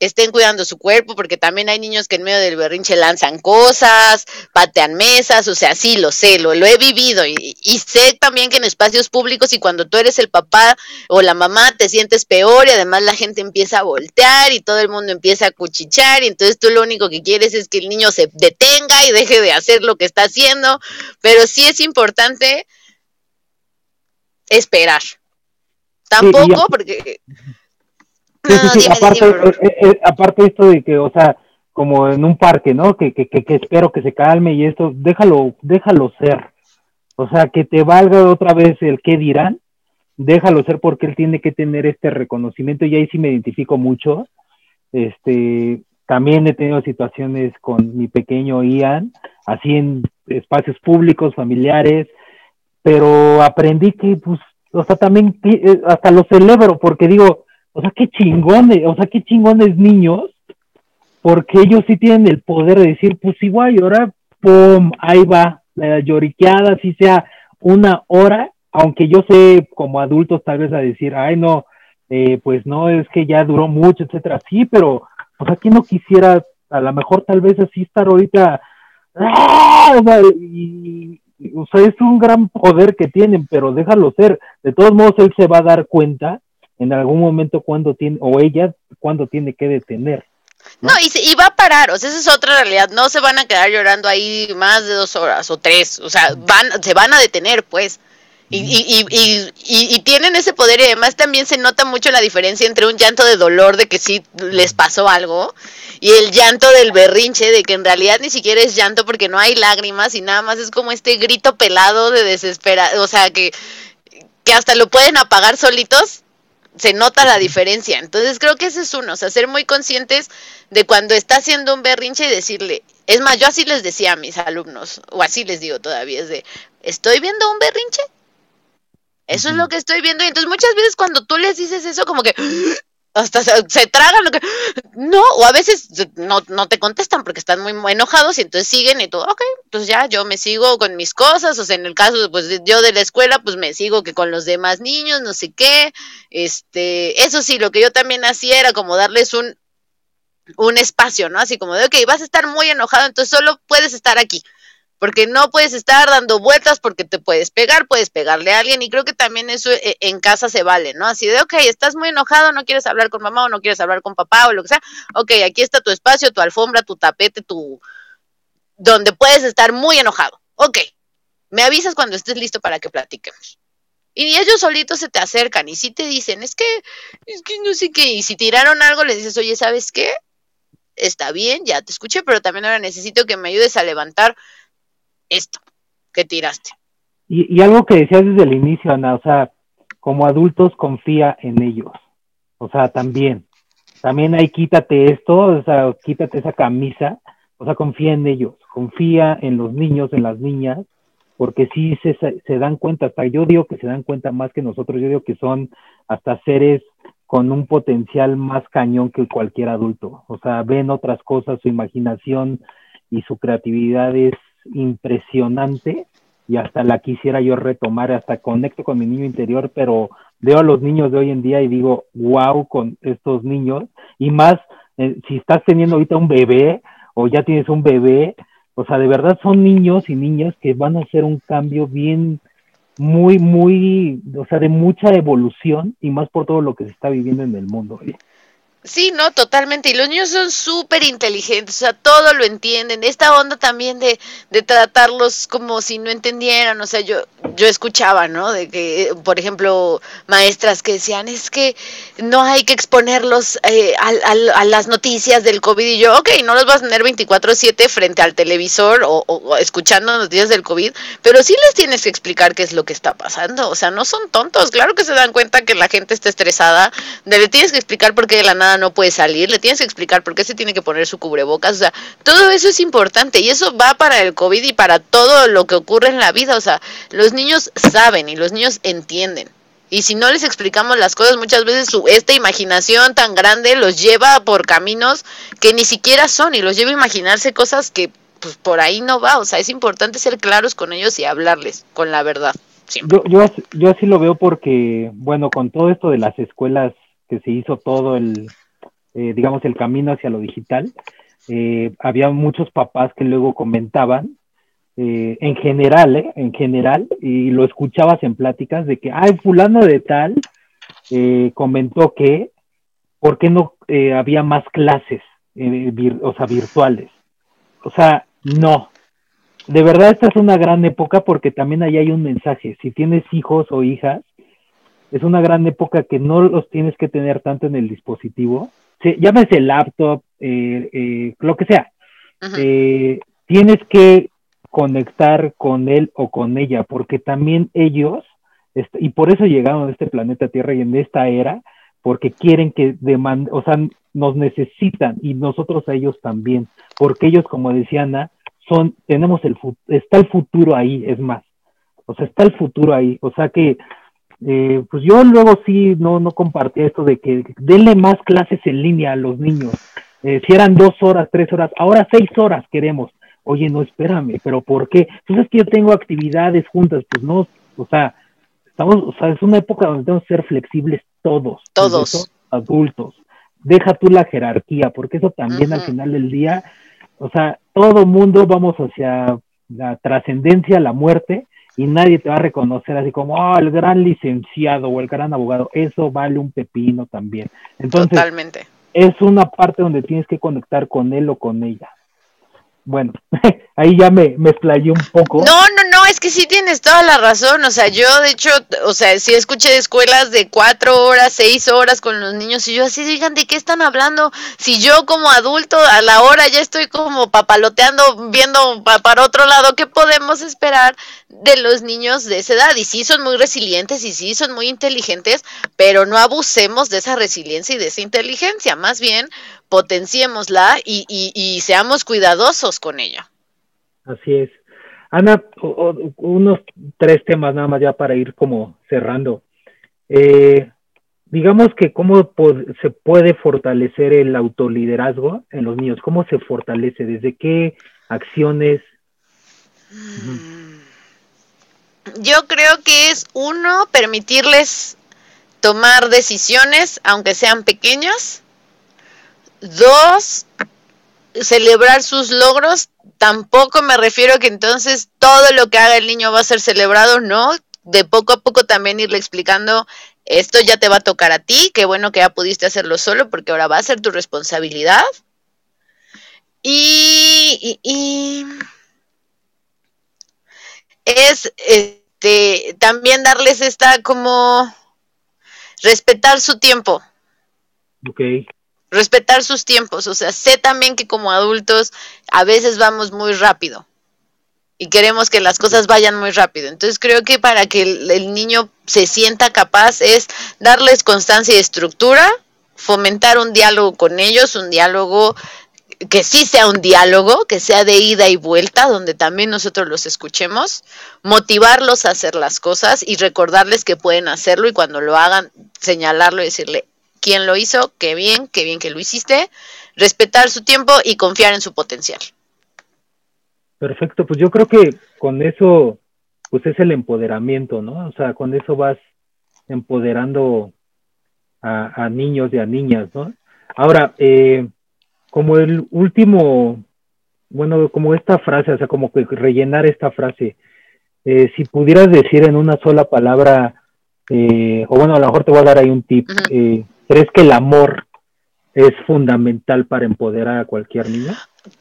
estén cuidando su cuerpo, porque también hay niños que en medio del berrinche lanzan cosas, patean mesas, o sea, sí, lo sé, lo, lo he vivido y, y, sé también que en espacios públicos y cuando tú eres el papá o la mamá te sientes peor y además la gente empieza a voltear y todo el mundo empieza a cuchichar y entonces tú lo único que quieres es que el niño se detenga y deje de hacer lo que está haciendo, pero sí es importante esperar. Tampoco, porque Sí, sí, sí. aparte, eh, eh, aparte esto de que, o sea, como en un parque, ¿no? Que, que, que, que, espero que se calme y esto, déjalo, déjalo ser. O sea, que te valga otra vez el qué dirán, déjalo ser porque él tiene que tener este reconocimiento y ahí sí me identifico mucho. Este, también he tenido situaciones con mi pequeño Ian, así en espacios públicos, familiares, pero aprendí que, pues, o sea, también eh, hasta lo celebro porque digo, o sea, qué chingones, o sea, qué chingones niños, porque ellos sí tienen el poder de decir, pues igual, y ahora, pum, ahí va, la lloriqueada, si sea una hora, aunque yo sé como adultos tal vez a decir, ay no, eh, pues no, es que ya duró mucho, etcétera, sí, pero, pues aquí no quisiera, a lo mejor tal vez así estar ahorita, ¡ah! o, sea, y, o sea, es un gran poder que tienen, pero déjalo ser, de todos modos él se va a dar cuenta en algún momento cuando tiene, o ella, cuando tiene que detener. No, no y, se, y, va a parar, o sea, esa es otra realidad, no se van a quedar llorando ahí más de dos horas o tres, o sea, van, se van a detener, pues. Y, y, y, y, tienen ese poder y además también se nota mucho la diferencia entre un llanto de dolor de que sí les pasó algo y el llanto del berrinche de que en realidad ni siquiera es llanto porque no hay lágrimas y nada más es como este grito pelado de desesperación, o sea, que, que hasta lo pueden apagar solitos se nota la diferencia. Entonces creo que ese es uno, o sea, ser muy conscientes de cuando está haciendo un berrinche y decirle, Es más, yo así les decía a mis alumnos, o así les digo todavía, es de, ¿estoy viendo un berrinche? Eso es lo que estoy viendo. Y entonces muchas veces cuando tú les dices eso, como que hasta se, tragan lo que no o a veces no, no te contestan porque están muy, enojados y entonces siguen y todo ok pues ya yo me sigo con mis cosas o sea en el caso pues yo de la escuela pues me sigo que con los demás niños no sé qué este eso sí lo que yo también hacía era como darles un un espacio no así como de ok vas a estar muy enojado entonces solo puedes estar aquí porque no puedes estar dando vueltas porque te puedes pegar, puedes pegarle a alguien y creo que también eso eh, en casa se vale, ¿no? Así de, ok, estás muy enojado, no quieres hablar con mamá o no quieres hablar con papá o lo que sea, ok, aquí está tu espacio, tu alfombra, tu tapete, tu... donde puedes estar muy enojado, ok, me avisas cuando estés listo para que platiquemos. Y ellos solitos se te acercan y si te dicen, es que, es que no sé qué, y si tiraron algo, les dices, oye, ¿sabes qué? Está bien, ya te escuché, pero también ahora necesito que me ayudes a levantar esto que tiraste. Y, algo que decías desde el inicio, Ana, o sea, como adultos confía en ellos. O sea, también, también ahí quítate esto, o sea, quítate esa camisa, o sea, confía en ellos, confía en los niños, en las niñas, porque sí se, se dan cuenta, hasta yo digo que se dan cuenta más que nosotros, yo digo que son hasta seres con un potencial más cañón que cualquier adulto, o sea, ven otras cosas, su imaginación y su creatividad es impresionante y hasta la quisiera yo retomar, hasta conecto con mi niño interior, pero veo a los niños de hoy en día y digo, wow, con estos niños, y más eh, si estás teniendo ahorita un bebé o ya tienes un bebé, o sea, de verdad son niños y niñas que van a hacer un cambio bien, muy, muy, o sea, de mucha evolución y más por todo lo que se está viviendo en el mundo. Sí, no, totalmente. Y los niños son súper inteligentes, o sea, todo lo entienden. Esta onda también de, de tratarlos como si no entendieran, o sea, yo, yo escuchaba, ¿no? De que, por ejemplo, maestras que decían, es que no hay que exponerlos eh, a, las noticias del COVID. Y yo, ok, no los vas a tener 24/7 frente al televisor o, o, escuchando noticias del COVID, pero sí les tienes que explicar qué es lo que está pasando. O sea, no son tontos. Claro que se dan cuenta que la gente está estresada. Le tienes que explicar por qué de la nada no puede salir, le tienes que explicar por qué se tiene que poner su cubrebocas, o sea, todo eso es importante y eso va para el COVID y para todo lo que ocurre en la vida, o sea, los niños saben y los niños entienden. Y si no les explicamos las cosas, muchas veces su, esta imaginación tan grande los lleva por caminos que ni siquiera son y los lleva a imaginarse cosas que pues por ahí no va. O sea, es importante ser claros con ellos y hablarles con la verdad. Yo, yo, yo así lo veo porque, bueno, con todo esto de las escuelas que se hizo todo el, eh, digamos, el camino hacia lo digital, eh, había muchos papás que luego comentaban, eh, en general, en general, y lo escuchabas en pláticas de que, ay, fulano de tal comentó que, ¿por qué no había más clases, o sea, virtuales? O sea, no. De verdad, esta es una gran época porque también ahí hay un mensaje. Si tienes hijos o hijas, es una gran época que no los tienes que tener tanto en el dispositivo, llámese laptop, eh, eh, lo que sea, eh, tienes que conectar con él o con ella, porque también ellos, y por eso llegaron a este planeta Tierra y en esta era, porque quieren que demanden, o sea, nos necesitan y nosotros a ellos también, porque ellos, como decía Ana, son, tenemos el, está el futuro ahí, es más, o sea, está el futuro ahí, o sea que eh, pues yo luego sí no, no compartía esto de que denle más clases en línea a los niños. Eh, si eran dos horas, tres horas, ahora seis horas queremos. Oye, no, espérame, pero ¿por qué? Pues es que yo tengo actividades juntas, pues no, o sea, estamos, o sea, es una época donde tenemos que ser flexibles todos. Todos. adultos. Deja tú la jerarquía, porque eso también al final del día, o sea, todo mundo vamos hacia la trascendencia, la muerte, y nadie te va a reconocer así como, oh, el gran licenciado o el gran abogado. Eso vale un pepino también. Entonces, Totalmente. es una parte donde tienes que conectar con él o con ella. Bueno, ahí ya me, me explayé un poco. No, no, no, es que sí tienes toda la razón. O sea, yo de hecho, o sea, sí escuché escuelas de cuatro horas, seis horas con los niños y yo así, digan, ¿de qué están hablando? Si yo como adulto a la hora ya estoy como papaloteando, viendo para otro lado, ¿qué podemos esperar de los niños de esa edad? Y sí son muy resilientes y sí son muy inteligentes, pero no abusemos de esa resiliencia y de esa inteligencia. Más bien, potenciémosla y, y, seamos cuidadosos con ella. Así es. Ana, unos tres temas nada más ya para ir como cerrando. Eh, digamos que cómo se puede fortalecer el autoliderazgo en los niños, cómo se fortalece, desde qué acciones. Yo creo que es uno, permitirles tomar decisiones, aunque sean pequeñas. Dos, celebrar sus logros. Tampoco me refiero a que entonces todo lo que haga el niño va a ser celebrado, no. De poco a poco también irle explicando, esto ya te va a tocar a ti, qué bueno que ya pudiste hacerlo solo porque ahora va a ser tu responsabilidad. Y, y es este, también darles esta como respetar su tiempo. Ok. Respetar sus tiempos. O sea, sé también que como adultos a veces vamos muy rápido y queremos que las cosas vayan muy rápido. Entonces creo que para que el, niño se sienta capaz es darles constancia y estructura, fomentar un diálogo con ellos, un diálogo que sí sea un diálogo, que sea de ida y vuelta, donde también nosotros los escuchemos, motivarlos a hacer las cosas y recordarles que pueden hacerlo y cuando lo hagan, señalarlo y decirle quién lo hizo, qué bien, qué bien que lo hiciste, respetar su tiempo y confiar en su potencial. Perfecto, pues yo creo que con eso, pues es el empoderamiento, ¿no? O sea, con eso vas empoderando a, a niños y a niñas, ¿no? Ahora, eh, como el último, bueno, como esta frase, o sea, como que rellenar esta frase, eh, si pudieras decir en una sola palabra, eh, o bueno, a lo mejor te voy a dar ahí un tip, eh, ¿crees que el amor es fundamental para empoderar a cualquier niño?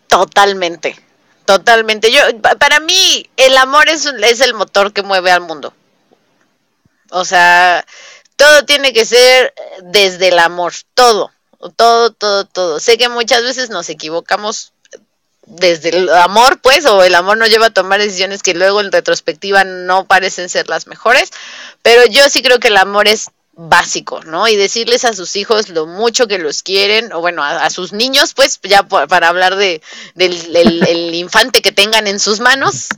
Totalmente, totalmente. Yo, para mí, el amor es, es el motor que mueve al mundo. O sea, todo tiene que ser desde el amor, todo todo, todo, todo. Sé que muchas veces nos equivocamos desde el amor, pues, o el amor nos lleva a tomar decisiones que luego en retrospectiva no parecen ser las mejores, pero yo sí creo que el amor es básico, ¿no? Y decirles a sus hijos lo mucho que los quieren, o bueno, a, sus niños, pues, ya para hablar de, del el infante que tengan en sus manos,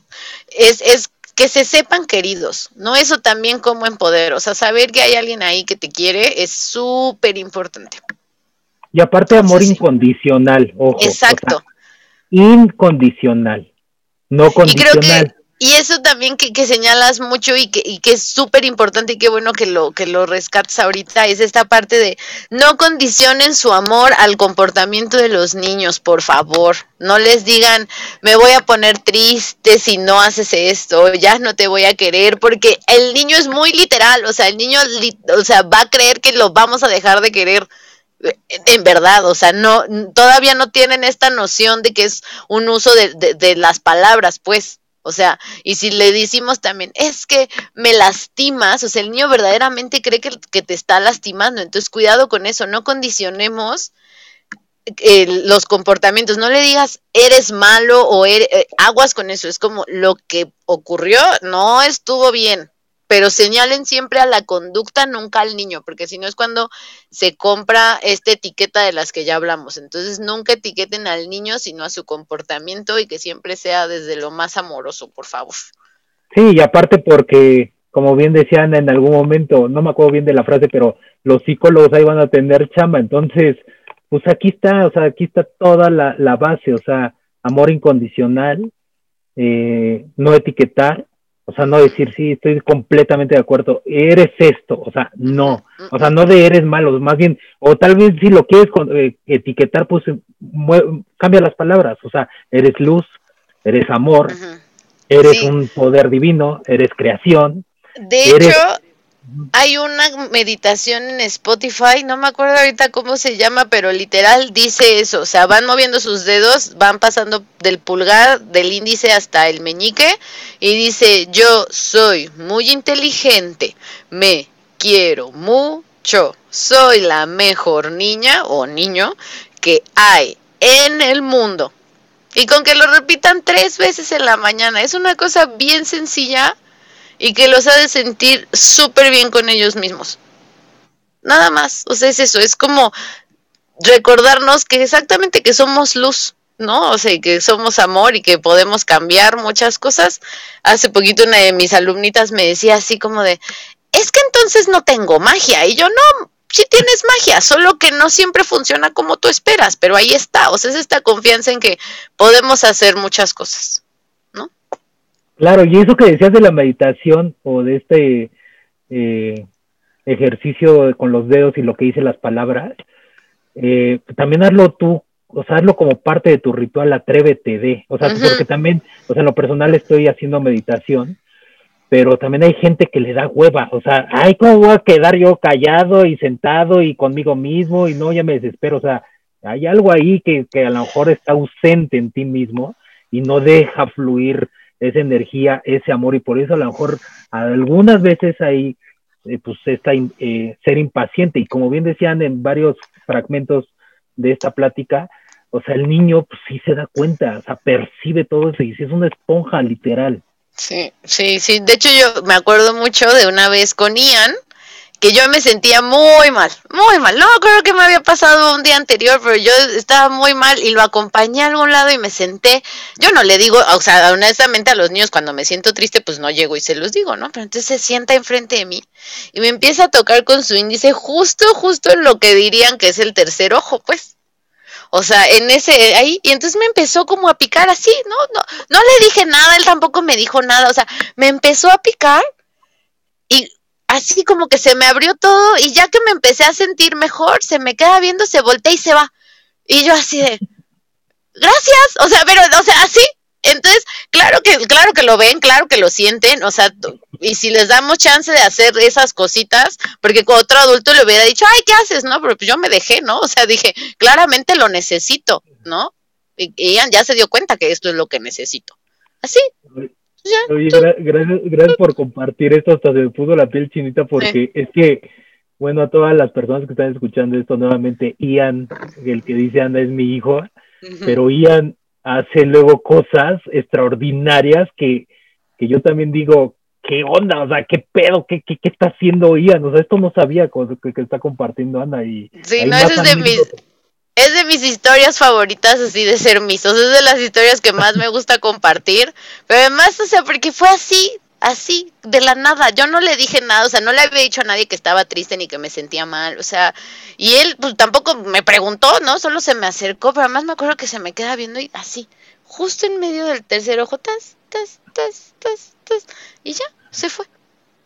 es, es que se sepan queridos, ¿no? Eso también como empoder, o sea, saber que hay alguien ahí que te quiere es súper importante. Y aparte amor incondicional, ojo. Exacto. incondicional, no condicional. Y eso también que, que señalas mucho y que, y que es súper importante y qué bueno que lo, que lo rescates ahorita, es esta parte de no condicionen su amor al comportamiento de los niños, por favor. No les digan, me voy a poner triste si no haces esto, ya no te voy a querer, porque el niño es muy literal, o sea, el niño o sea, va a creer que lo vamos a dejar de querer en verdad, o sea, no, todavía no tienen esta noción de que es un uso de, de, las palabras, pues. O sea, y si le decimos también, es que me lastimas, o sea, el niño verdaderamente cree que, que te está lastimando, entonces cuidado con eso, no condicionemos eh, los comportamientos, no le digas eres malo o eres, eh, aguas con eso, es como lo que ocurrió no estuvo bien, pero señalen siempre a la conducta, nunca al niño, porque si no es cuando se compra esta etiqueta de las que ya hablamos. Entonces, nunca etiqueten al niño, sino a su comportamiento y que siempre sea desde lo más amoroso, por favor. Sí, y aparte porque, como bien decían en algún momento, no me acuerdo bien de la frase, pero los psicólogos ahí van a tener chamba, entonces, pues aquí está, o sea, aquí está toda la, la base, o sea, amor incondicional, eh, no etiquetar o sea, no decir, sí, estoy completamente de acuerdo, eres esto, o sea, no, o sea, no de eres malo, más bien, o tal vez si lo quieres eh, etiquetar, pues cambia las palabras, o sea, eres luz, eres amor, eres un poder divino, eres creación. De hecho, hay una meditación en Spotify, no me acuerdo ahorita cómo se llama, pero literal dice eso, o sea, van moviendo sus dedos, van pasando del pulgar, del índice hasta el meñique y dice, yo soy muy inteligente, me quiero mucho, soy la mejor niña o niño que hay en el mundo. Y con que lo repitan tres veces en la mañana, es una cosa bien sencilla y que los ha de sentir súper bien con ellos mismos. Nada más, o sea, es eso, es como recordarnos que exactamente que somos luz, ¿no? O sea, que somos amor y que podemos cambiar muchas cosas. Hace poquito una de mis alumnitas me decía así como de, es que entonces no tengo magia. Y yo no, sí tienes magia, solo que no siempre funciona como tú esperas, pero ahí está. O sea, es esta confianza en que podemos hacer muchas cosas. Claro, y eso que decías de la meditación o de este eh, ejercicio con los dedos y lo que dice las palabras, eh, también hazlo tú o sea, hazlo como parte de tu ritual, atrévete de, o sea, porque también, o sea, en lo personal estoy haciendo meditación, pero también hay gente que le da hueva, o sea, ay, ¿cómo voy a quedar yo callado y sentado y conmigo mismo y no, ya me desespero, o sea, hay algo ahí que, que a lo mejor está ausente en ti mismo y no deja fluir esa energía, ese amor, y por eso a lo mejor algunas veces hay, eh, pues, está eh, ser impaciente, y como bien decían en varios fragmentos de esta plática, o sea, el niño pues, sí se da cuenta, o sea, percibe todo eso y es una esponja literal. Sí, sí, sí. De hecho, yo me acuerdo mucho de una vez con Ian, que yo me sentía muy mal, muy mal. No creo que me había pasado un día anterior, pero yo estaba muy mal y lo acompañé a algún lado y me senté. Yo no le digo, o sea, honestamente a los niños cuando me siento triste, pues no llego y se los digo, ¿no? Pero entonces se sienta enfrente de mí y me empieza a tocar con su índice justo, justo en lo que dirían que es el tercer ojo, pues. O sea, en ese, ahí, y entonces me empezó como a picar así, ¿no? No, no le dije nada, él tampoco me dijo nada, o sea, me empezó a picar y así como que se me abrió todo y ya que me empecé a sentir mejor, se me queda viendo, se voltea y se va. Y yo así de, gracias, o sea, pero, o sea, así, entonces, claro que, claro que lo ven, claro que lo sienten, o sea, y si les damos chance de hacer esas cositas, porque con otro adulto le hubiera dicho, ay, ¿qué haces? No, pero pues yo me dejé, ¿no? O sea, dije, claramente lo necesito, ¿no? Y, ella ya se dio cuenta que esto es lo que necesito. Así. Oye, gracias, gracias por compartir esto, hasta se me puso la piel chinita, porque es que, bueno, a todas las personas que están escuchando esto nuevamente, Ian, el que dice anda es mi hijo, pero Ian hace luego cosas extraordinarias que, que yo también digo, ¿qué onda? O sea, ¿qué pedo? ¿Qué, qué, qué está haciendo Ian? O sea, esto no sabía que, que está compartiendo Ana. Y sí, no, es de mis... Es de mis historias favoritas así de ser misos, es de las historias que más me gusta compartir, pero además, o sea, porque fue así, así, de la nada. Yo no le dije nada, o sea, no le había dicho a nadie que estaba triste ni que me sentía mal, o sea, y él pues tampoco me preguntó, ¿no? Solo se me acercó, pero además me acuerdo que se me queda viendo y así, justo en medio del tercer ojo, tas, tas, tas, tas, tas, y ya, se fue.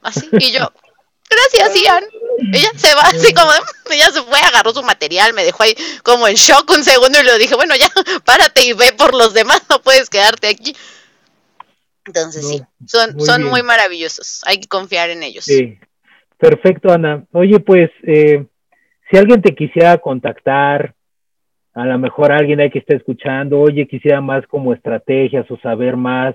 Así, y yo, gracias, Ian. Ella se va así como, ella se fue, agarró su material, me dejó ahí como en shock un segundo y le dije, bueno, ya, párate y ve por los demás, no puedes quedarte aquí. Entonces sí, son, muy son muy maravillosos, hay que confiar en ellos. Sí, perfecto Ana. Oye, pues eh, si alguien te quisiera contactar, a lo mejor alguien ahí que está escuchando, oye, quisiera más como estrategias o saber más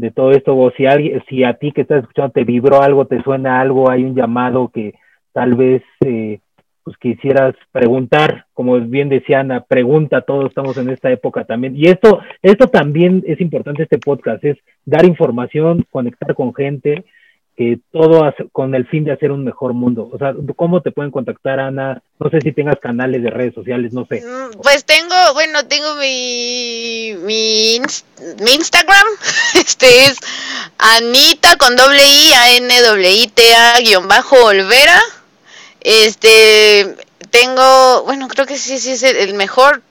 de todo esto, o si alguien, si a ti que estás escuchando te vibró algo, te suena algo, hay un llamado que tal vez eh, pues quisieras preguntar, como bien decía Ana, pregunta, todos estamos en esta época también. Y esto, esto también es importante, este podcast, es dar información, conectar con gente, que todo con el fin de hacer un mejor mundo. O sea, ¿cómo te pueden contactar, Ana? No sé si tengas canales de redes sociales, no sé. Mm, pues tengo, bueno, tengo mi, mi, mi Instagram, este es Anita con doble I, A N W I T A guion bajo Olvera este, tengo, bueno, creo que sí, sí es el mejor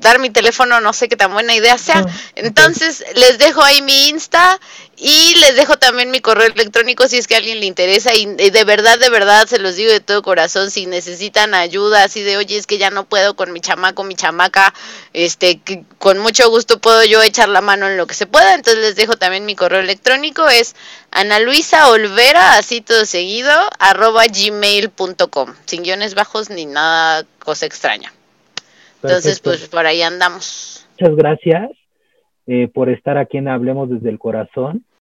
dar mi teléfono, no sé qué tan buena idea sea. Ah, Entonces, les dejo ahí mi Insta y les dejo también mi correo electrónico si es que a alguien le interesa. Y de verdad, de verdad, se los digo de todo corazón, si necesitan ayuda, así de, oye, es que ya no puedo con mi chamaco, mi chamaca, este, con mucho gusto puedo yo echar la mano en lo que se pueda. Entonces, les dejo también mi correo electrónico, es Ana Luisa Olvera, así todo seguido, arroba gmail.com, sin guiones bajos ni nada cosa extraña. Entonces, pues por ahí andamos. Muchas gracias eh, por estar aquí en Hablemos desde el Corazón.